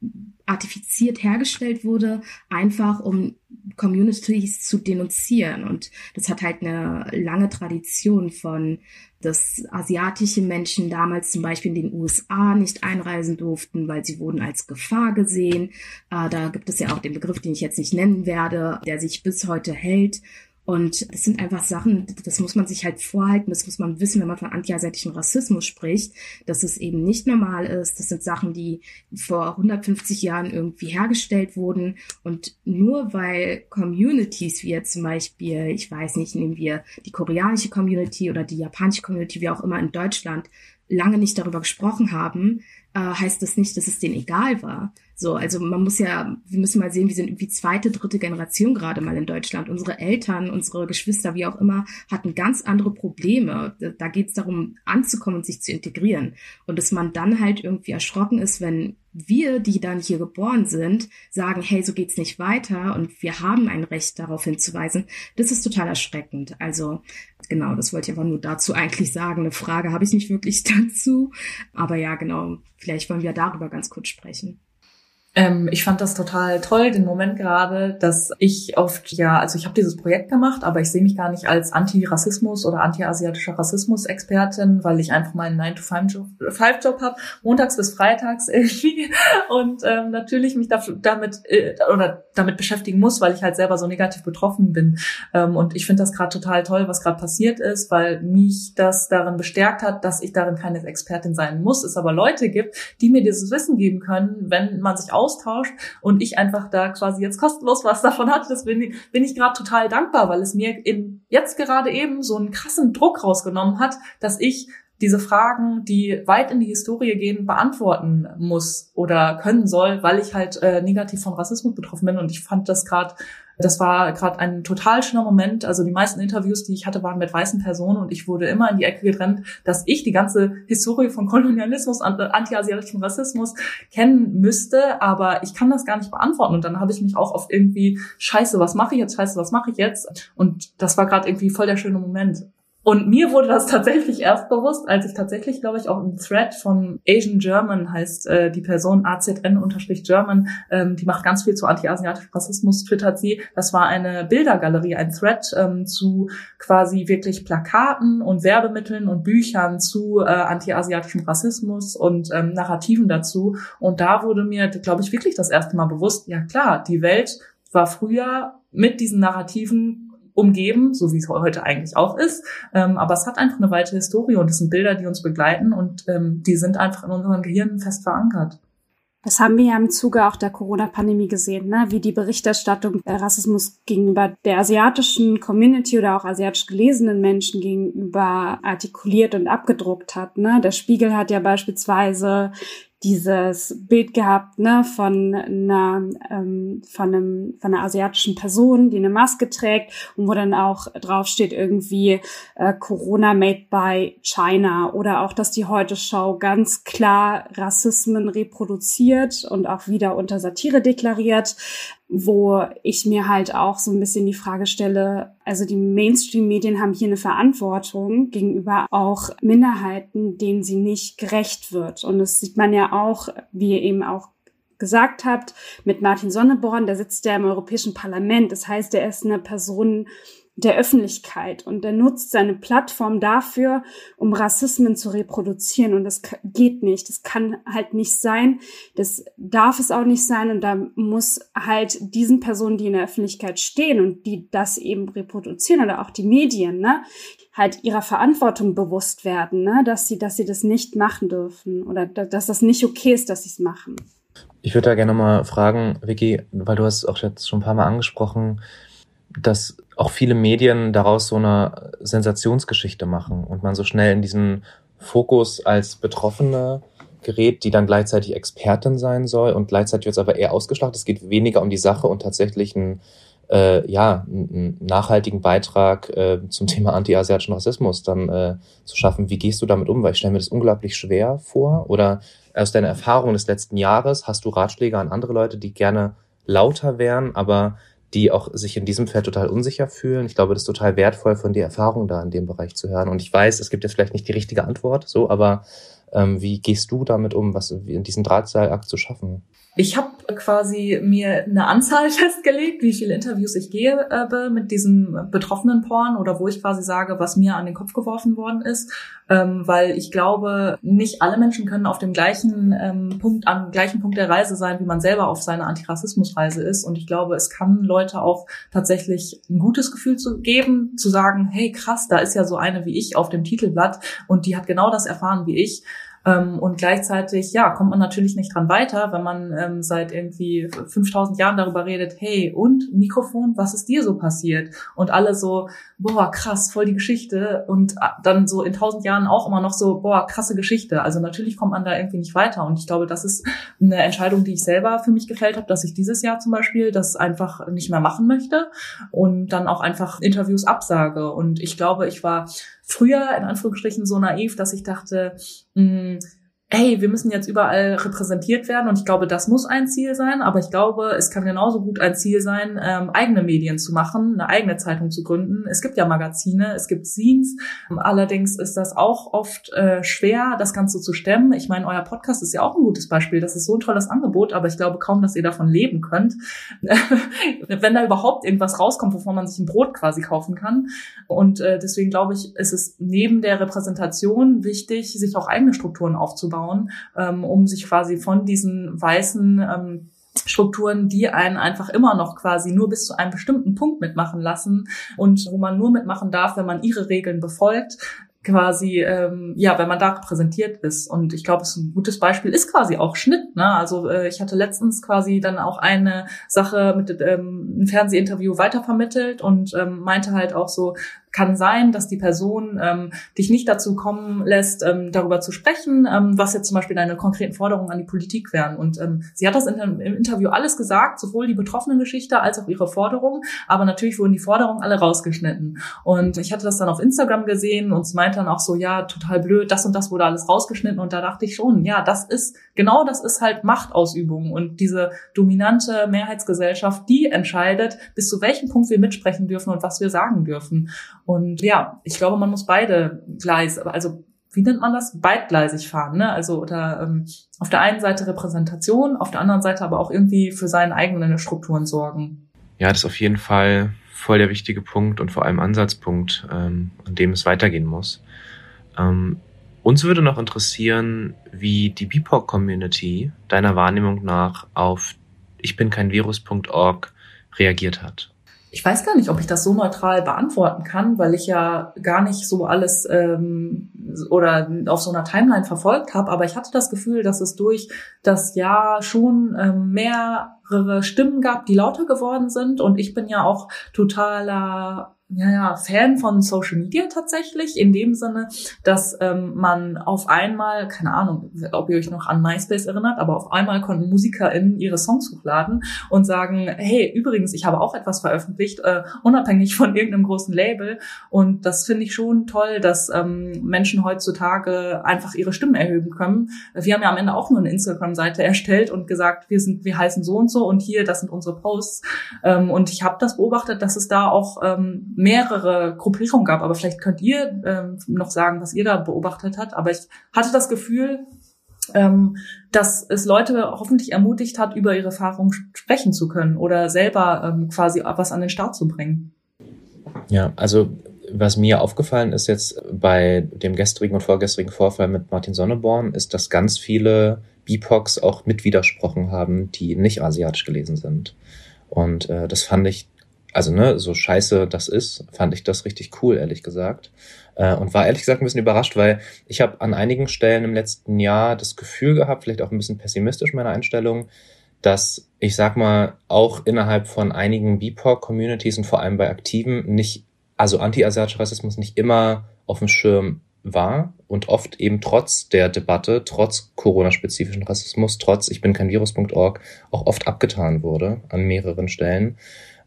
C: artifiziert hergestellt wurde, einfach um Communities zu denunzieren. Und das hat halt eine lange Tradition von, dass asiatische Menschen damals zum Beispiel in den USA nicht einreisen durften, weil sie wurden als Gefahr gesehen. Äh, da gibt es ja auch den Begriff, den ich jetzt nicht nennen werde, der sich bis heute hält. Und das sind einfach Sachen, das muss man sich halt vorhalten, das muss man wissen, wenn man von antiasiatischem Rassismus spricht, dass es eben nicht normal ist. Das sind Sachen, die vor 150 Jahren irgendwie hergestellt wurden. Und nur weil Communities, wie jetzt zum Beispiel, ich weiß nicht, nehmen wir die koreanische Community oder die japanische Community, wie auch immer in Deutschland, lange nicht darüber gesprochen haben, äh, heißt das nicht, dass es denen egal war. So, also man muss ja, wir müssen mal sehen, wir sind irgendwie zweite, dritte Generation gerade mal in Deutschland. Unsere Eltern, unsere Geschwister, wie auch immer, hatten ganz andere Probleme. Da geht es darum, anzukommen und sich zu integrieren. Und dass man dann halt irgendwie erschrocken ist, wenn wir, die dann hier geboren sind, sagen, hey, so geht's nicht weiter und wir haben ein Recht darauf hinzuweisen, das ist total erschreckend. Also genau, das wollte ich aber nur dazu eigentlich sagen. Eine Frage habe ich nicht wirklich dazu. Aber ja, genau, vielleicht wollen wir darüber ganz kurz sprechen.
B: Ähm, ich fand das total toll, den Moment gerade, dass ich oft, ja, also ich habe dieses Projekt gemacht, aber ich sehe mich gar nicht als Anti-Rassismus oder anti-asiatischer Rassismus-Expertin, weil ich einfach meinen 9-to-5-Job habe, montags bis freitags irgendwie und ähm, natürlich mich damit äh, oder damit beschäftigen muss, weil ich halt selber so negativ betroffen bin. Ähm, und ich finde das gerade total toll, was gerade passiert ist, weil mich das darin bestärkt hat, dass ich darin keine Expertin sein muss, es aber Leute gibt, die mir dieses Wissen geben können, wenn man sich austauscht und ich einfach da quasi jetzt kostenlos was davon hatte, das bin, ich, bin ich gerade total dankbar, weil es mir in, jetzt gerade eben so einen krassen Druck rausgenommen hat, dass ich diese Fragen, die weit in die Historie gehen, beantworten muss oder können soll, weil ich halt äh, negativ von Rassismus betroffen bin. Und ich fand das gerade Das war gerade ein total schöner Moment. Also die meisten Interviews, die ich hatte, waren mit weißen Personen und ich wurde immer in die Ecke getrennt, dass ich die ganze Historie von Kolonialismus, antiasiatischem Rassismus kennen müsste, aber ich kann das gar nicht beantworten. Und dann habe ich mich auch auf irgendwie Scheiße, was mache ich jetzt? Scheiße, was mache ich jetzt? Und das war gerade irgendwie voll der schöne Moment. Und mir wurde das tatsächlich erst bewusst, als ich tatsächlich, glaube ich, auch im Thread von Asian German heißt äh, die Person AZN-German, ähm, die macht ganz viel zu anti-asiatischem Rassismus, twittert sie. Das war eine Bildergalerie, ein Thread ähm, zu quasi wirklich Plakaten und Werbemitteln und Büchern zu äh, anti-asiatischem Rassismus und ähm, Narrativen dazu. Und da wurde mir, glaube ich, wirklich das erste Mal bewusst, ja klar, die Welt war früher mit diesen Narrativen umgeben, so wie es heute eigentlich auch ist. Ähm, aber es hat einfach eine weite Historie und es sind Bilder, die uns begleiten und ähm, die sind einfach in unserem Gehirn fest verankert.
A: Das haben wir ja im Zuge auch der Corona-Pandemie gesehen, ne? wie die Berichterstattung der Rassismus gegenüber der asiatischen Community oder auch asiatisch gelesenen Menschen gegenüber artikuliert und abgedruckt hat. Ne? Der Spiegel hat ja beispielsweise dieses Bild gehabt, ne, von einer, ähm, von einem, von einer asiatischen Person, die eine Maske trägt und wo dann auch draufsteht irgendwie äh, Corona made by China oder auch, dass die Heute Show ganz klar Rassismen reproduziert und auch wieder unter Satire deklariert wo ich mir halt auch so ein bisschen die Frage stelle, also die Mainstream-Medien haben hier eine Verantwortung gegenüber auch Minderheiten, denen sie nicht gerecht wird. Und das sieht man ja auch, wie ihr eben auch gesagt habt, mit Martin Sonneborn, der sitzt ja im Europäischen Parlament. Das heißt, er ist eine Person, der Öffentlichkeit und er nutzt seine Plattform dafür, um Rassismen zu reproduzieren und das geht nicht. Das kann halt nicht sein. Das darf es auch nicht sein und da muss halt diesen Personen, die in der Öffentlichkeit stehen und die das eben reproduzieren oder auch die Medien, ne, halt ihrer Verantwortung bewusst werden, ne, dass sie, dass sie das nicht machen dürfen oder dass das nicht okay ist, dass sie es machen.
D: Ich würde da gerne mal fragen, Vicky, weil du hast auch jetzt schon ein paar Mal angesprochen, dass auch viele Medien daraus so eine Sensationsgeschichte machen und man so schnell in diesen Fokus als Betroffene gerät, die dann gleichzeitig Expertin sein soll und gleichzeitig wird es aber eher ausgeschlachtet. Es geht weniger um die Sache und tatsächlich einen, äh, ja, einen nachhaltigen Beitrag äh, zum Thema anti-asiatischen Rassismus dann äh, zu schaffen. Wie gehst du damit um? Weil ich stelle mir das unglaublich schwer vor. Oder aus deiner Erfahrung des letzten Jahres hast du Ratschläge an andere Leute, die gerne lauter wären, aber die auch sich in diesem Feld total unsicher fühlen. Ich glaube, das ist total wertvoll, von dir Erfahrung da in dem Bereich zu hören. Und ich weiß, es gibt jetzt vielleicht nicht die richtige Antwort, so, aber ähm, wie gehst du damit um, was in diesem Drahtseilakt zu schaffen?
B: Ich habe quasi mir eine Anzahl festgelegt, wie viele Interviews ich gehe äh, mit diesem betroffenen Porn oder wo ich quasi sage, was mir an den Kopf geworfen worden ist, ähm, weil ich glaube, nicht alle Menschen können auf dem gleichen ähm, Punkt, am gleichen Punkt der Reise sein, wie man selber auf seiner Antirassismusreise ist. Und ich glaube, es kann Leute auch tatsächlich ein gutes Gefühl zu geben, zu sagen, hey krass, da ist ja so eine wie ich auf dem Titelblatt und die hat genau das erfahren wie ich. Ähm, und gleichzeitig, ja, kommt man natürlich nicht dran weiter, wenn man ähm, seit irgendwie 5000 Jahren darüber redet, hey, und Mikrofon, was ist dir so passiert? Und alle so, boah, krass, voll die Geschichte. Und äh, dann so in 1000 Jahren auch immer noch so, boah, krasse Geschichte. Also natürlich kommt man da irgendwie nicht weiter. Und ich glaube, das ist eine Entscheidung, die ich selber für mich gefällt habe, dass ich dieses Jahr zum Beispiel das einfach nicht mehr machen möchte und dann auch einfach Interviews absage. Und ich glaube, ich war früher in Anführungsstrichen so naiv, dass ich dachte, mh, mm, hey, wir müssen jetzt überall repräsentiert werden und ich glaube, das muss ein Ziel sein, aber ich glaube, es kann genauso gut ein Ziel sein, ähm, eigene Medien zu machen, eine eigene Zeitung zu gründen. Es gibt ja Magazine, es gibt Scenes, allerdings ist das auch oft äh, schwer, das Ganze zu stemmen. Ich meine, euer Podcast ist ja auch ein gutes Beispiel, das ist so ein tolles Angebot, aber ich glaube kaum, dass ihr davon leben könnt, wenn da überhaupt irgendwas rauskommt, wovon man sich ein Brot quasi kaufen kann. Und äh, deswegen glaube ich, ist es neben der Repräsentation wichtig, sich auch eigene Strukturen aufzubauen aufzubauen, ähm, um sich quasi von diesen weißen ähm, Strukturen, die einen einfach immer noch quasi nur bis zu einem bestimmten Punkt mitmachen lassen und wo man nur mitmachen darf, wenn man ihre Regeln befolgt, quasi, ähm, ja, wenn man da repräsentiert ist. Und ich glaube, es ein gutes Beispiel ist quasi auch Schnitt. Ne? Also äh, ich hatte letztens quasi dann auch eine Sache mit ähm, ein Fernsehinterview weitervermittelt und ähm, meinte halt auch so, kann sein, dass die Person ähm, dich nicht dazu kommen lässt, ähm, darüber zu sprechen, ähm, was jetzt zum Beispiel deine konkreten Forderungen an die Politik wären. Und ähm, sie hat das in, im Interview alles gesagt, sowohl die betroffene Geschichte als auch ihre Forderungen. Aber natürlich wurden die Forderungen alle rausgeschnitten. Und ich hatte das dann auf Instagram gesehen und meinte dann auch so, ja, total blöd, das und das wurde alles rausgeschnitten. Und da dachte ich schon, ja, das ist, genau das ist halt Machtausübung. Und diese dominante Mehrheitsgesellschaft, die entscheidet, bis zu welchem Punkt wir mitsprechen dürfen und was wir sagen dürfen. Und ja, ich glaube, man muss beide Gleise, also wie nennt man das? Beidgleisig fahren, ne? Also oder ähm, auf der einen Seite Repräsentation, auf der anderen Seite aber auch irgendwie für seine eigenen Strukturen sorgen.
D: Ja, das ist auf jeden Fall voll der wichtige Punkt und vor allem Ansatzpunkt, ähm, an dem es weitergehen muss. Ähm, uns würde noch interessieren, wie die BIPOC-Community deiner Wahrnehmung nach auf ich bin kein Virus.org reagiert hat
B: ich weiß gar nicht, ob ich das so neutral beantworten kann, weil ich ja gar nicht so alles ähm, oder auf so einer Timeline verfolgt habe. Aber ich hatte das Gefühl, dass es durch das Jahr schon ähm, mehrere Stimmen gab, die lauter geworden sind. Und ich bin ja auch totaler ja, ja, Fan von Social Media tatsächlich, in dem Sinne, dass ähm, man auf einmal, keine Ahnung, ob ihr euch noch an MySpace erinnert, aber auf einmal konnten MusikerInnen ihre Songs hochladen und sagen, hey, übrigens, ich habe auch etwas veröffentlicht, äh, unabhängig von irgendeinem großen Label. Und das finde ich schon toll, dass ähm, Menschen heutzutage einfach ihre Stimmen erhöhen können. Wir haben ja am Ende auch nur eine Instagram-Seite erstellt und gesagt, wir sind, wir heißen so und so und hier, das sind unsere Posts. Ähm, und ich habe das beobachtet, dass es da auch ähm, mehrere Gruppierungen gab. Aber vielleicht könnt ihr ähm, noch sagen, was ihr da beobachtet habt. Aber ich hatte das Gefühl, ähm, dass es Leute hoffentlich ermutigt hat, über ihre Erfahrungen sprechen zu können oder selber ähm, quasi was an den Start zu bringen.
D: Ja, also was mir aufgefallen ist jetzt bei dem gestrigen und vorgestrigen Vorfall mit Martin Sonneborn, ist, dass ganz viele BIPOCs auch mit widersprochen haben, die nicht asiatisch gelesen sind. Und äh, das fand ich also ne, so scheiße das ist, fand ich das richtig cool, ehrlich gesagt. Äh, und war ehrlich gesagt ein bisschen überrascht, weil ich habe an einigen Stellen im letzten Jahr das Gefühl gehabt, vielleicht auch ein bisschen pessimistisch meine Einstellung, dass ich sag mal auch innerhalb von einigen BIPOC-Communities und vor allem bei Aktiven nicht, also anti-asiatischer Rassismus nicht immer auf dem Schirm war und oft eben trotz der Debatte, trotz Corona-spezifischen Rassismus, trotz ich bin kein Virus.org auch oft abgetan wurde an mehreren Stellen.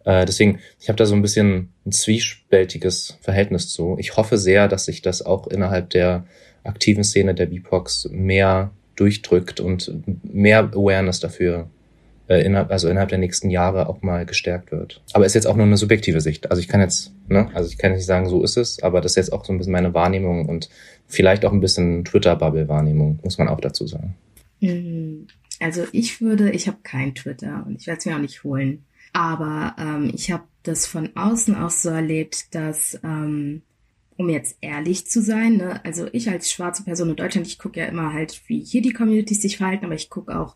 D: Äh, deswegen, ich habe da so ein bisschen ein zwiespältiges Verhältnis zu. Ich hoffe sehr, dass sich das auch innerhalb der aktiven Szene der BIPOX mehr durchdrückt und mehr Awareness dafür äh, innerhalb, also innerhalb der nächsten Jahre auch mal gestärkt wird. Aber ist jetzt auch nur eine subjektive Sicht. Also ich kann jetzt, ne, also ich kann nicht sagen, so ist es, aber das ist jetzt auch so ein bisschen meine Wahrnehmung und vielleicht auch ein bisschen Twitter-Bubble-Wahrnehmung, muss man auch dazu sagen.
C: Mhm. Also ich würde, ich habe kein Twitter und ich werde es mir auch nicht holen. Aber ähm, ich habe das von außen auch so erlebt, dass, ähm, um jetzt ehrlich zu sein, ne, also ich als schwarze Person in Deutschland, ich gucke ja immer halt, wie hier die Communities sich verhalten, aber ich gucke auch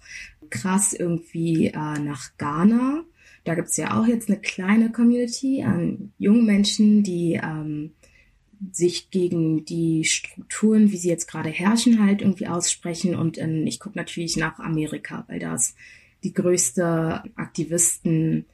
C: krass irgendwie äh, nach Ghana. Da gibt's ja auch jetzt eine kleine Community an jungen Menschen, die ähm, sich gegen die Strukturen, wie sie jetzt gerade herrschen, halt irgendwie aussprechen. Und ähm, ich gucke natürlich nach Amerika, weil das die größte Aktivisten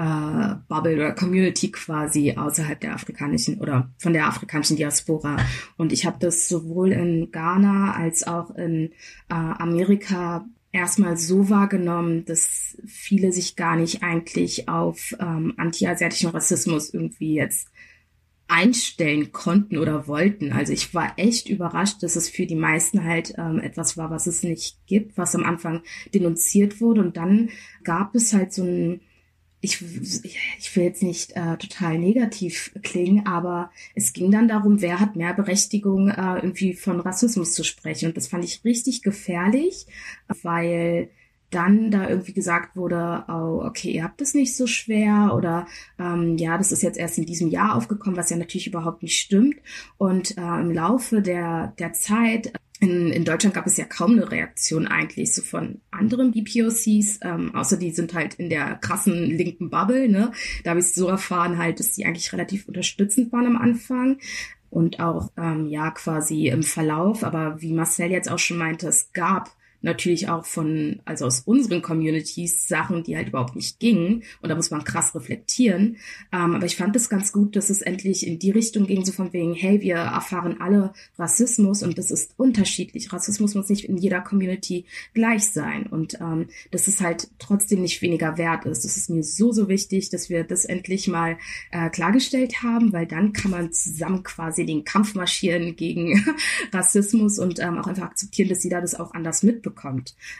C: äh, Bubble oder Community quasi außerhalb der afrikanischen oder von der afrikanischen Diaspora. Und ich habe das sowohl in Ghana als auch in äh, Amerika erstmal so wahrgenommen, dass viele sich gar nicht eigentlich auf ähm, anti-asiatischen Rassismus irgendwie jetzt einstellen konnten oder wollten. Also ich war echt überrascht, dass es für die meisten halt ähm, etwas war, was es nicht gibt, was am Anfang denunziert wurde. Und dann gab es halt so ein, ich, ich will jetzt nicht äh, total negativ klingen, aber es ging dann darum, wer hat mehr Berechtigung, äh, irgendwie von Rassismus zu sprechen. Und das fand ich richtig gefährlich, weil dann da irgendwie gesagt wurde, oh, okay, ihr habt es nicht so schwer oder ähm, ja, das ist jetzt erst in diesem Jahr aufgekommen, was ja natürlich überhaupt nicht stimmt. Und äh, im Laufe der, der Zeit, in, in Deutschland gab es ja kaum eine Reaktion eigentlich so von anderen BPOCs, ähm, außer die sind halt in der krassen linken Bubble, ne? Da habe ich so erfahren halt, dass die eigentlich relativ unterstützend waren am Anfang und auch ähm, ja quasi im Verlauf. Aber wie Marcel jetzt auch schon meinte, es gab natürlich auch von, also aus unseren Communities Sachen, die halt überhaupt nicht gingen. Und da muss man krass reflektieren. Ähm, aber ich fand es ganz gut, dass es endlich in die Richtung ging, so von wegen, hey, wir erfahren alle Rassismus und das ist unterschiedlich. Rassismus muss nicht in jeder Community gleich sein. Und ähm, dass es halt trotzdem nicht weniger wert ist. Das ist mir so, so wichtig, dass wir das endlich mal äh, klargestellt haben, weil dann kann man zusammen quasi den Kampf marschieren gegen Rassismus und ähm, auch einfach akzeptieren, dass jeder das auch anders mitbekommt.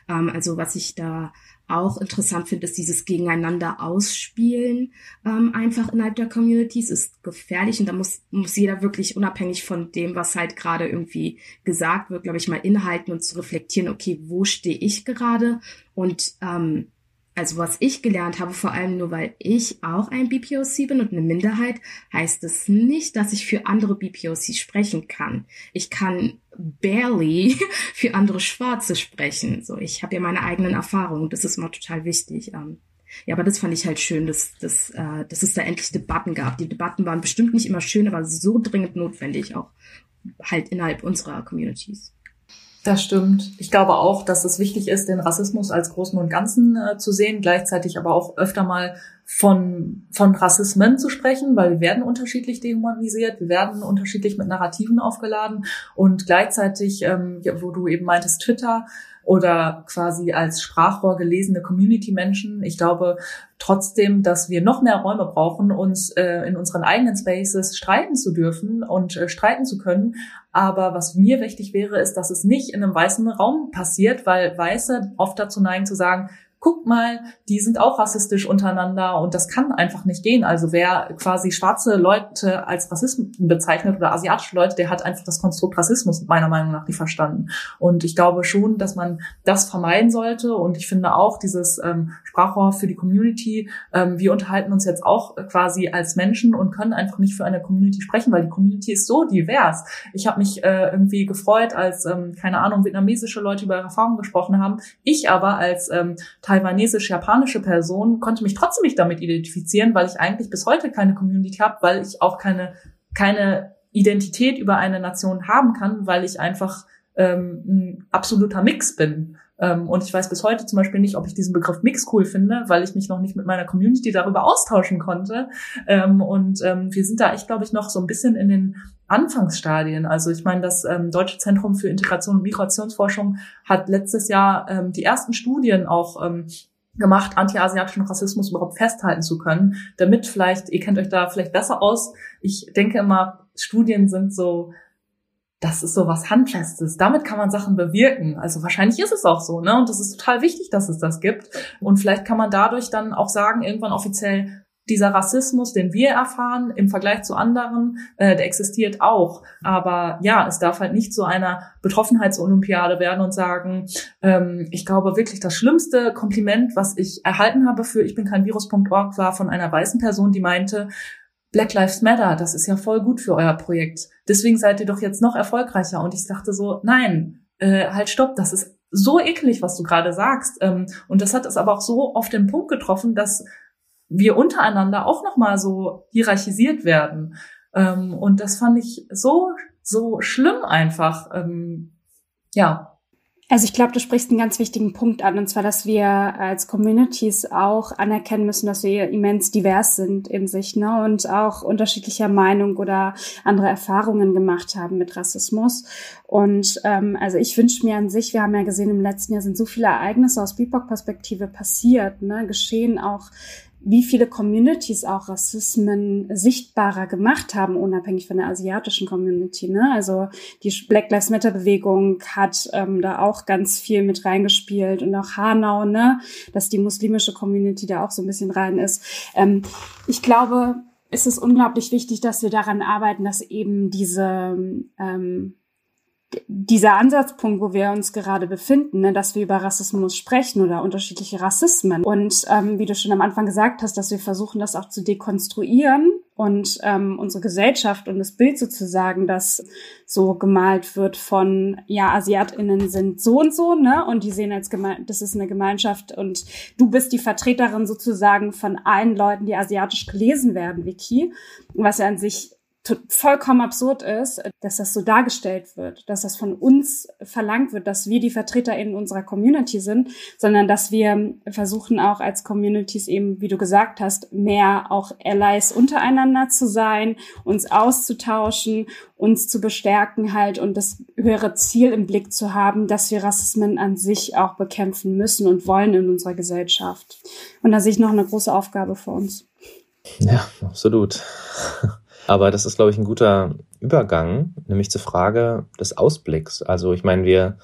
C: Ähm, also was ich da auch interessant finde, ist dieses Gegeneinander ausspielen ähm, einfach innerhalb der Communities ist gefährlich und da muss, muss jeder wirklich unabhängig von dem, was halt gerade irgendwie gesagt wird, glaube ich, mal inhalten und zu reflektieren, okay, wo stehe ich gerade? Und ähm, also was ich gelernt habe, vor allem nur weil ich auch ein BPOC bin und eine Minderheit, heißt es nicht, dass ich für andere BPOC sprechen kann. Ich kann barely für andere Schwarze sprechen. So, ich habe ja meine eigenen Erfahrungen. Das ist immer total wichtig. Ähm, ja, aber das fand ich halt schön, dass, dass, äh, dass es da endlich Debatten gab. Die Debatten waren bestimmt nicht immer schön, aber so dringend notwendig, auch halt innerhalb unserer Communities.
B: Das stimmt. Ich glaube auch, dass es wichtig ist, den Rassismus als Großen und Ganzen äh, zu sehen, gleichzeitig aber auch öfter mal von, von Rassismen zu sprechen, weil wir werden unterschiedlich dehumanisiert, wir werden unterschiedlich mit Narrativen aufgeladen und gleichzeitig, ähm, wo du eben meintest, Twitter, oder quasi als Sprachrohr gelesene Community-Menschen. Ich glaube trotzdem, dass wir noch mehr Räume brauchen, uns äh, in unseren eigenen Spaces streiten zu dürfen und äh, streiten zu können. Aber was mir wichtig wäre, ist, dass es nicht in einem weißen Raum passiert, weil Weiße oft dazu neigen zu sagen, guck mal, die sind auch rassistisch untereinander und das kann einfach nicht gehen. Also wer quasi schwarze Leute als Rassisten bezeichnet oder asiatische Leute, der hat einfach das Konstrukt Rassismus meiner Meinung nach nicht verstanden. Und ich glaube schon, dass man das vermeiden sollte. Und ich finde auch dieses ähm, Sprachrohr für die Community, ähm, wir unterhalten uns jetzt auch quasi als Menschen und können einfach nicht für eine Community sprechen, weil die Community ist so divers. Ich habe mich äh, irgendwie gefreut, als, ähm, keine Ahnung, vietnamesische Leute über ihre Erfahrungen gesprochen haben. Ich aber als ähm, taiwanesisch-japanische Person konnte mich trotzdem nicht damit identifizieren, weil ich eigentlich bis heute keine Community habe, weil ich auch keine, keine Identität über eine Nation haben kann, weil ich einfach ähm, ein absoluter Mix bin. Ähm, und ich weiß bis heute zum Beispiel nicht, ob ich diesen Begriff Mix cool finde, weil ich mich noch nicht mit meiner Community darüber austauschen konnte. Ähm, und ähm, wir sind da echt, glaube ich, noch so ein bisschen in den Anfangsstadien. Also ich meine, das ähm, Deutsche Zentrum für Integration und Migrationsforschung hat letztes Jahr ähm, die ersten Studien auch ähm, gemacht, antiasiatischen Rassismus überhaupt festhalten zu können, damit vielleicht, ihr kennt euch da vielleicht besser aus. Ich denke immer, Studien sind so das ist so was Handfestes. Damit kann man Sachen bewirken. Also wahrscheinlich ist es auch so, ne? Und das ist total wichtig, dass es das gibt. Und vielleicht kann man dadurch dann auch sagen, irgendwann offiziell, dieser Rassismus, den wir erfahren im Vergleich zu anderen, äh, der existiert auch. Aber ja, es darf halt nicht zu einer Betroffenheitsolympiade werden und sagen, ähm, ich glaube wirklich, das schlimmste Kompliment, was ich erhalten habe für ich bin kein Virus.org, war von einer weißen Person, die meinte, Black Lives Matter, das ist ja voll gut für euer Projekt. Deswegen seid ihr doch jetzt noch erfolgreicher. Und ich dachte so, nein, äh, halt stopp, das ist so eklig, was du gerade sagst. Ähm, und das hat es aber auch so auf den Punkt getroffen, dass wir untereinander auch nochmal so hierarchisiert werden. Ähm, und das fand ich so, so schlimm einfach. Ähm, ja,
A: also ich glaube, du sprichst einen ganz wichtigen Punkt an, und zwar, dass wir als Communities auch anerkennen müssen, dass wir immens divers sind in sich, ne, und auch unterschiedlicher Meinung oder andere Erfahrungen gemacht haben mit Rassismus. Und ähm, also ich wünsche mir an sich, wir haben ja gesehen, im letzten Jahr sind so viele Ereignisse aus BIPOC-Perspektive passiert, ne, geschehen auch wie viele Communities auch Rassismen sichtbarer gemacht haben, unabhängig von der asiatischen Community. Ne? Also die Black Lives Matter Bewegung hat ähm, da auch ganz viel mit reingespielt und auch Hanau, ne? dass die muslimische Community da auch so ein bisschen rein ist. Ähm, ich glaube, es ist unglaublich wichtig, dass wir daran arbeiten, dass eben diese ähm, dieser Ansatzpunkt, wo wir uns gerade befinden, ne, dass wir über Rassismus sprechen oder unterschiedliche Rassismen. Und ähm, wie du schon am Anfang gesagt hast, dass wir versuchen, das auch zu dekonstruieren und ähm, unsere Gesellschaft und das Bild sozusagen, das so gemalt wird von, ja, AsiatInnen sind so und so, ne? Und die sehen als Geme das ist eine Gemeinschaft und du bist die Vertreterin sozusagen von allen Leuten, die asiatisch gelesen werden, Vicky. Was ja an sich vollkommen absurd ist, dass das so dargestellt wird, dass das von uns verlangt wird, dass wir die VertreterInnen unserer Community sind, sondern dass wir versuchen auch als Communities eben, wie du gesagt hast, mehr auch Allies untereinander zu sein, uns auszutauschen, uns zu bestärken halt und das höhere Ziel im Blick zu haben, dass wir Rassismen an sich auch bekämpfen müssen und wollen in unserer Gesellschaft. Und da sehe ich noch eine große Aufgabe vor uns.
D: Ja, absolut. Aber das ist, glaube ich, ein guter Übergang, nämlich zur Frage des Ausblicks. Also ich meine, wir,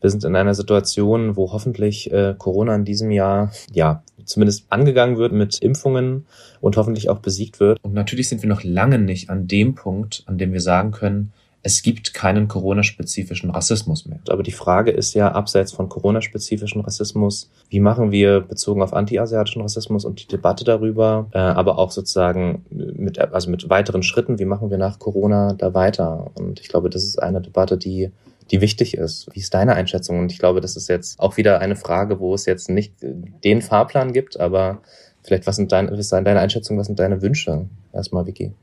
D: wir sind in einer Situation, wo hoffentlich äh, Corona in diesem Jahr, ja, zumindest angegangen wird mit Impfungen und hoffentlich auch besiegt wird. Und natürlich sind wir noch lange nicht an dem Punkt, an dem wir sagen können, es gibt keinen Corona-spezifischen Rassismus mehr. Aber die Frage ist ja, abseits von Corona-spezifischen Rassismus, wie machen wir bezogen auf anti-asiatischen Rassismus und die Debatte darüber, äh, aber auch sozusagen mit, also mit weiteren Schritten, wie machen wir nach Corona da weiter? Und ich glaube, das ist eine Debatte, die die wichtig ist. Wie ist deine Einschätzung? Und ich glaube, das ist jetzt auch wieder eine Frage, wo es jetzt nicht den Fahrplan gibt, aber vielleicht was sind deine, was ist deine Einschätzung, was sind deine Wünsche? Erstmal, Vicky.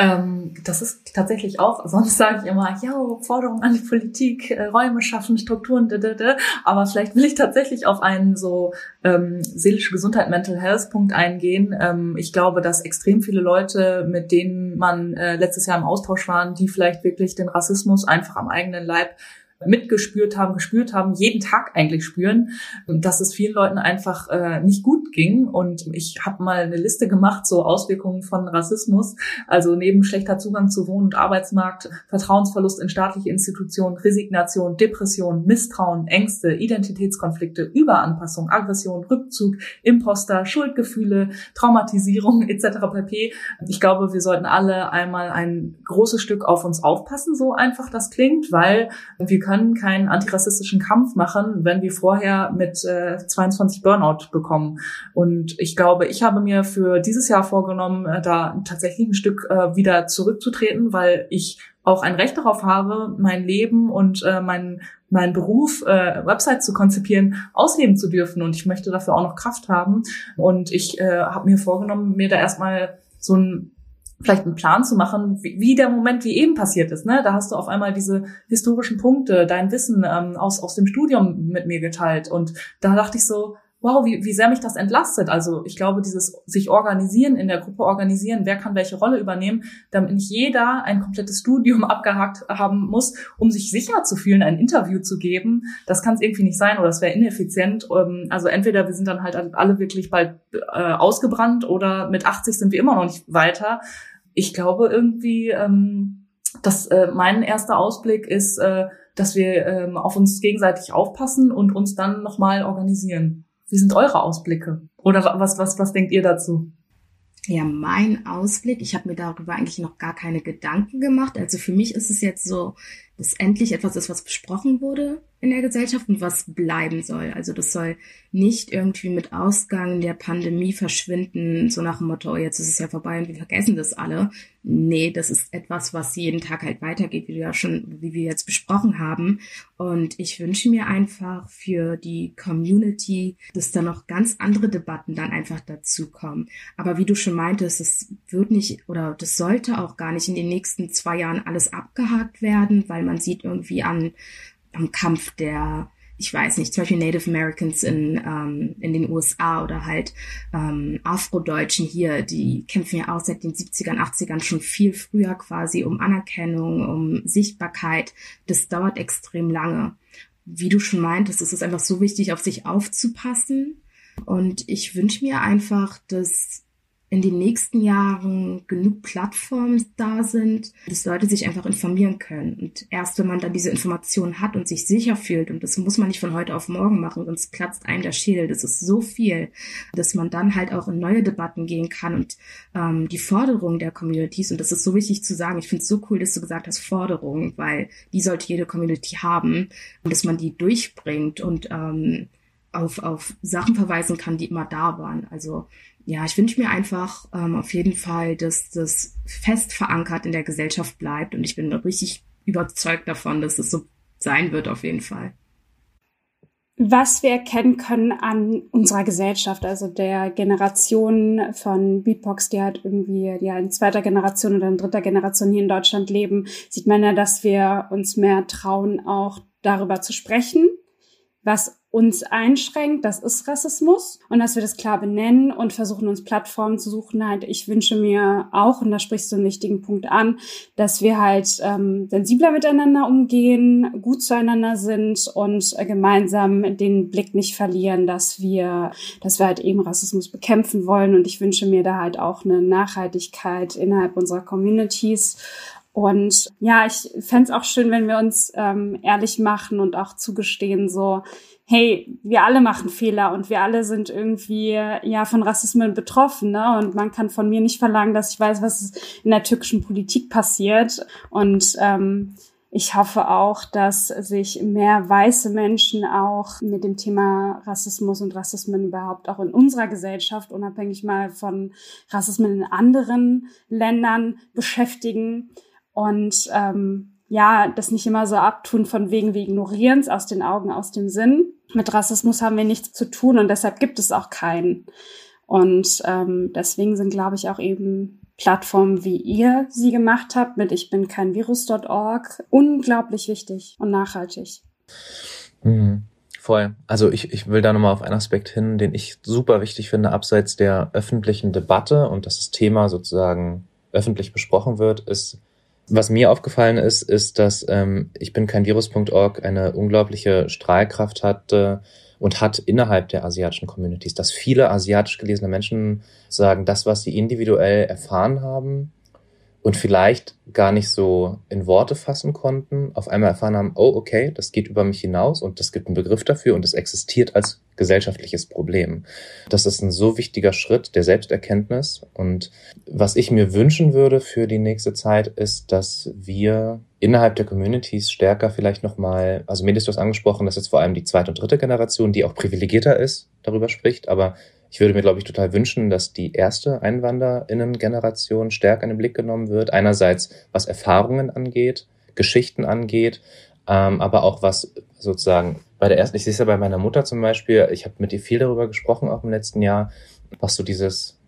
B: Ähm, das ist tatsächlich auch, sonst sage ich immer, ja, Forderungen an die Politik, äh, Räume schaffen, Strukturen, d -d -d. aber vielleicht will ich tatsächlich auf einen so ähm, seelische Gesundheit, Mental Health Punkt eingehen. Ähm, ich glaube, dass extrem viele Leute, mit denen man äh, letztes Jahr im Austausch waren, die vielleicht wirklich den Rassismus einfach am eigenen Leib mitgespürt haben, gespürt haben, jeden Tag eigentlich spüren, dass es vielen Leuten einfach äh, nicht gut ging. Und ich habe mal eine Liste gemacht, so Auswirkungen von Rassismus, also neben schlechter Zugang zu Wohn- und Arbeitsmarkt, Vertrauensverlust in staatliche Institutionen, Resignation, Depression, Misstrauen, Ängste, Identitätskonflikte, Überanpassung, Aggression, Rückzug, Imposter, Schuldgefühle, Traumatisierung etc. pp. Ich glaube, wir sollten alle einmal ein großes Stück auf uns aufpassen, so einfach das klingt, weil wir können können keinen antirassistischen Kampf machen, wenn wir vorher mit äh, 22 Burnout bekommen. Und ich glaube, ich habe mir für dieses Jahr vorgenommen, äh, da tatsächlich ein Stück äh, wieder zurückzutreten, weil ich auch ein Recht darauf habe, mein Leben und äh, mein meinen Beruf, äh, Website zu konzipieren, ausleben zu dürfen. Und ich möchte dafür auch noch Kraft haben. Und ich äh, habe mir vorgenommen, mir da erstmal so ein vielleicht einen Plan zu machen, wie, der Moment wie eben passiert ist. Ne? Da hast du auf einmal diese historischen Punkte, dein Wissen ähm, aus, aus dem Studium mit mir geteilt. Und da dachte ich so, wow, wie, wie sehr mich das entlastet. Also ich glaube, dieses sich organisieren, in der Gruppe organisieren, wer kann welche Rolle übernehmen, damit nicht jeder ein komplettes Studium abgehakt haben muss, um sich sicher zu fühlen, ein Interview zu geben. Das kann es irgendwie nicht sein oder das wäre ineffizient. Ähm, also entweder wir sind dann halt alle wirklich bald äh, ausgebrannt oder mit 80 sind wir immer noch nicht weiter ich glaube irgendwie, ähm, dass äh, mein erster Ausblick ist, äh, dass wir ähm, auf uns gegenseitig aufpassen und uns dann nochmal organisieren. Wie sind eure Ausblicke? Oder was, was, was denkt ihr dazu?
C: Ja, mein Ausblick, ich habe mir darüber eigentlich noch gar keine Gedanken gemacht. Also für mich ist es jetzt so, dass endlich etwas ist, was besprochen wurde in der Gesellschaft und was bleiben soll. Also das soll nicht irgendwie mit Ausgang der Pandemie verschwinden, so nach dem Motto, oh, jetzt ist es ja vorbei und wir vergessen das alle. Nee, das ist etwas, was jeden Tag halt weitergeht, wie du ja schon, wie wir jetzt besprochen haben. Und ich wünsche mir einfach für die Community, dass da noch ganz andere Debatten dann einfach dazukommen. Aber wie du schon meintest, es wird nicht oder das sollte auch gar nicht in den nächsten zwei Jahren alles abgehakt werden, weil man sieht irgendwie an am Kampf der, ich weiß nicht, zum Beispiel Native Americans in, ähm, in den USA oder halt ähm, Afrodeutschen hier, die kämpfen ja auch seit den 70ern, 80ern schon viel früher quasi um Anerkennung, um Sichtbarkeit. Das dauert extrem lange. Wie du schon meintest, ist es einfach so wichtig, auf sich aufzupassen. Und ich wünsche mir einfach, dass in den nächsten Jahren genug Plattformen da sind, dass Leute sich einfach informieren können. Und erst wenn man dann diese Informationen hat und sich sicher fühlt, und das muss man nicht von heute auf morgen machen, sonst platzt einem der Schädel. Das ist so viel, dass man dann halt auch in neue Debatten gehen kann und ähm, die Forderungen der Communities, und das ist so wichtig zu sagen, ich finde es so cool, dass du gesagt hast, Forderungen, weil die sollte jede Community haben und dass man die durchbringt und ähm, auf, auf Sachen verweisen kann, die immer da waren. Also ja, ich wünsche mir einfach ähm, auf jeden Fall, dass das fest verankert in der Gesellschaft bleibt und ich bin richtig überzeugt davon, dass es so sein wird auf jeden Fall.
A: was wir erkennen können an unserer Gesellschaft, also der Generation von Beatbox, die halt irgendwie ja in zweiter Generation oder in dritter Generation hier in Deutschland leben, sieht man ja, dass wir uns mehr trauen, auch darüber zu sprechen, was uns einschränkt, das ist Rassismus und dass wir das klar benennen und versuchen uns Plattformen zu suchen. Halt, ich wünsche mir auch, und da sprichst du einen wichtigen Punkt an, dass wir halt ähm, sensibler miteinander umgehen, gut zueinander sind und äh, gemeinsam den Blick nicht verlieren, dass wir, dass wir halt eben Rassismus bekämpfen wollen. Und ich wünsche mir da halt auch eine Nachhaltigkeit innerhalb unserer Communities und ja, ich fände auch schön, wenn wir uns ähm, ehrlich machen und auch zugestehen, so, hey, wir alle machen Fehler und wir alle sind irgendwie ja von Rassismus betroffen, ne? Und man kann von mir nicht verlangen, dass ich weiß, was in der türkischen Politik passiert. Und ähm, ich hoffe auch, dass sich mehr weiße Menschen auch mit dem Thema Rassismus und Rassismen überhaupt auch in unserer Gesellschaft, unabhängig mal von Rassismen in anderen Ländern beschäftigen. Und ähm, ja, das nicht immer so abtun von wegen, wir ignorieren es aus den Augen, aus dem Sinn, mit Rassismus haben wir nichts zu tun und deshalb gibt es auch keinen. Und ähm, deswegen sind, glaube ich, auch eben Plattformen, wie ihr sie gemacht habt, mit ich bin kein Virus.org, unglaublich wichtig und nachhaltig.
D: Mhm. Voll. Also ich, ich will da nochmal auf einen Aspekt hin, den ich super wichtig finde, abseits der öffentlichen Debatte und dass das Thema sozusagen öffentlich besprochen wird, ist was mir aufgefallen ist, ist, dass ähm, ich bin kein Virus.org eine unglaubliche Strahlkraft hatte und hat innerhalb der asiatischen Communities, dass viele asiatisch gelesene Menschen sagen, das, was sie individuell erfahren haben, und vielleicht gar nicht so in Worte fassen konnten, auf einmal erfahren haben, oh, okay, das geht über mich hinaus und es gibt einen Begriff dafür und es existiert als gesellschaftliches Problem. Das ist ein so wichtiger Schritt der Selbsterkenntnis. Und was ich mir wünschen würde für die nächste Zeit ist, dass wir innerhalb der Communities stärker vielleicht nochmal, also Medis, du hast angesprochen, dass jetzt vor allem die zweite und dritte Generation, die auch privilegierter ist, darüber spricht, aber ich würde mir, glaube ich, total wünschen, dass die erste Einwanderinnen-Generation stärker in den Blick genommen wird. Einerseits, was Erfahrungen angeht, Geschichten angeht, ähm, aber auch was sozusagen bei der ersten, ich sehe es ja bei meiner Mutter zum Beispiel, ich habe mit ihr viel darüber gesprochen, auch im letzten Jahr, was so dieses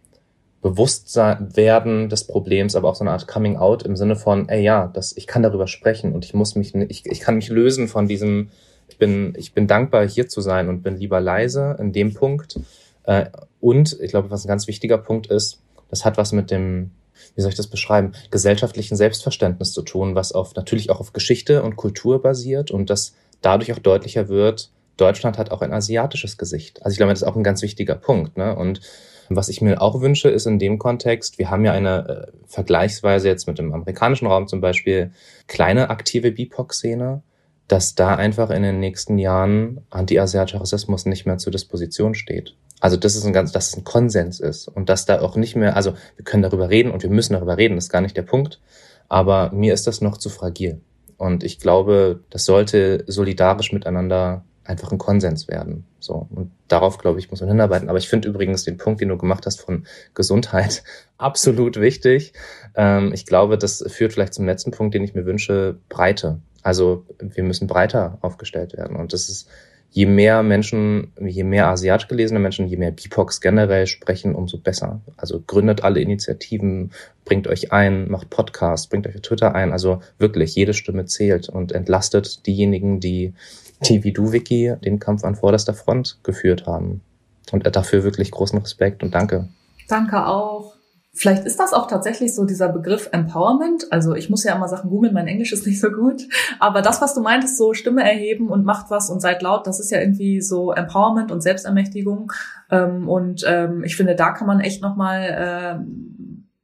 D: Bewusstwerden des Problems, aber auch so eine Art Coming Out im Sinne von, ey ja, das, ich kann darüber sprechen und ich muss mich, ich, ich kann mich lösen von diesem, ich bin, ich bin dankbar hier zu sein und bin lieber leise in dem Punkt äh, und ich glaube, was ein ganz wichtiger Punkt ist, das hat was mit dem, wie soll ich das beschreiben, gesellschaftlichen Selbstverständnis zu tun, was auf natürlich auch auf Geschichte und Kultur basiert und das dadurch auch deutlicher wird, Deutschland hat auch ein asiatisches Gesicht. Also ich glaube, das ist auch ein ganz wichtiger Punkt. Ne? Und was ich mir auch wünsche, ist in dem Kontext, wir haben ja eine äh, vergleichsweise jetzt mit dem amerikanischen Raum zum Beispiel kleine aktive BIPOC-Szene, dass da einfach in den nächsten Jahren anti-asiatischer Rassismus nicht mehr zur Disposition steht. Also das ist ein ganz, dass es ein Konsens ist und dass da auch nicht mehr, also wir können darüber reden und wir müssen darüber reden, das ist gar nicht der Punkt. Aber mir ist das noch zu fragil. Und ich glaube, das sollte solidarisch miteinander einfach ein Konsens werden. So. Und darauf, glaube ich, muss man hinarbeiten. Aber ich finde übrigens den Punkt, den du gemacht hast von Gesundheit, absolut wichtig. Ähm, ich glaube, das führt vielleicht zum letzten Punkt, den ich mir wünsche, Breite. Also wir müssen breiter aufgestellt werden. Und das ist je mehr Menschen, je mehr asiatisch gelesene Menschen, je mehr BIPOX generell sprechen, umso besser. Also gründet alle Initiativen, bringt euch ein, macht Podcasts, bringt euch auf Twitter ein. Also wirklich, jede Stimme zählt und entlastet diejenigen, die, die wie du, Vicky, den Kampf an vorderster Front geführt haben. Und dafür wirklich großen Respekt und danke.
B: Danke auch. Vielleicht ist das auch tatsächlich so dieser Begriff Empowerment. Also ich muss ja immer Sachen googeln, mein Englisch ist nicht so gut. Aber das, was du meintest, so Stimme erheben und macht was und seid laut, das ist ja irgendwie so Empowerment und Selbstermächtigung. Ähm, und ähm, ich finde, da kann man echt nochmal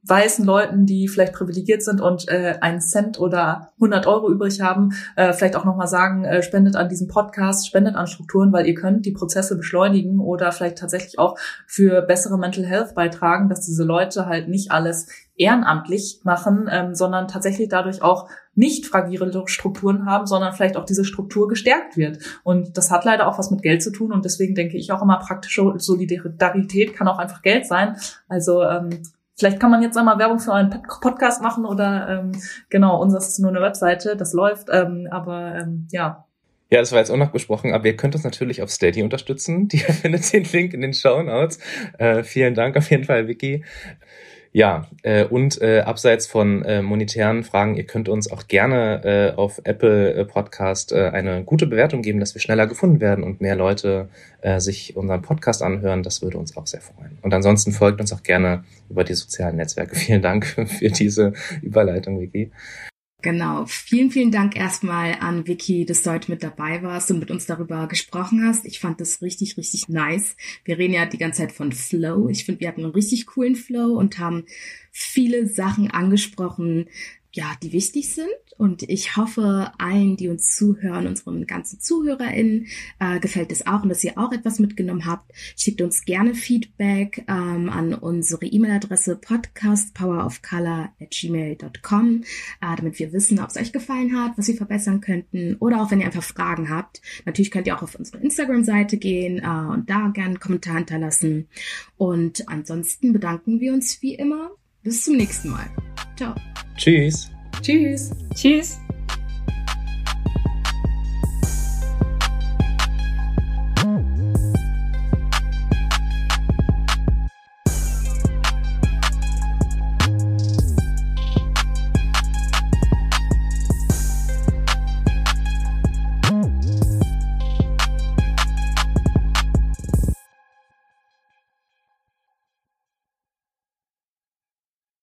B: weißen Leuten, die vielleicht privilegiert sind und äh, einen Cent oder 100 Euro übrig haben, äh, vielleicht auch nochmal sagen, äh, spendet an diesem Podcast, spendet an Strukturen, weil ihr könnt die Prozesse beschleunigen oder vielleicht tatsächlich auch für bessere Mental Health beitragen, dass diese Leute halt nicht alles ehrenamtlich machen, ähm, sondern tatsächlich dadurch auch nicht fragile Strukturen haben, sondern vielleicht auch diese Struktur gestärkt wird. Und das hat leider auch was mit Geld zu tun und deswegen denke ich auch immer, praktische Solidarität kann auch einfach Geld sein. Also ähm, Vielleicht kann man jetzt einmal Werbung für einen Podcast machen oder ähm, genau, unseres ist nur eine Webseite, das läuft. Ähm, aber ähm, ja,
D: Ja, das war jetzt auch noch besprochen, aber ihr könnt uns natürlich auf Steady unterstützen. Ihr findet den Link in den Show Notes. Äh, vielen Dank auf jeden Fall, Vicky. Ja, äh, und äh, abseits von äh, monetären Fragen, ihr könnt uns auch gerne äh, auf Apple äh, Podcast äh, eine gute Bewertung geben, dass wir schneller gefunden werden und mehr Leute äh, sich unseren Podcast anhören. Das würde uns auch sehr freuen. Und ansonsten folgt uns auch gerne über die sozialen Netzwerke. Vielen Dank für diese Überleitung, Vicky.
C: Genau. Vielen, vielen Dank erstmal an Vicky, dass du heute mit dabei warst und mit uns darüber gesprochen hast. Ich fand das richtig, richtig nice. Wir reden ja die ganze Zeit von Flow. Ich finde, wir hatten einen richtig coolen Flow und haben viele Sachen angesprochen, ja, die wichtig sind. Und ich hoffe, allen, die uns zuhören, unseren ganzen ZuhörerInnen, äh, gefällt es auch und dass ihr auch etwas mitgenommen habt. Schickt uns gerne Feedback ähm, an unsere E-Mail-Adresse podcastpowerofcolor@gmail.com, äh, damit wir wissen, ob es euch gefallen hat, was wir verbessern könnten oder auch wenn ihr einfach Fragen habt. Natürlich könnt ihr auch auf unsere Instagram-Seite gehen äh, und da gerne einen Kommentar hinterlassen. Und ansonsten bedanken wir uns wie immer. Bis zum nächsten Mal. Ciao.
D: Tschüss.
B: Tschüss.
A: Tschüss.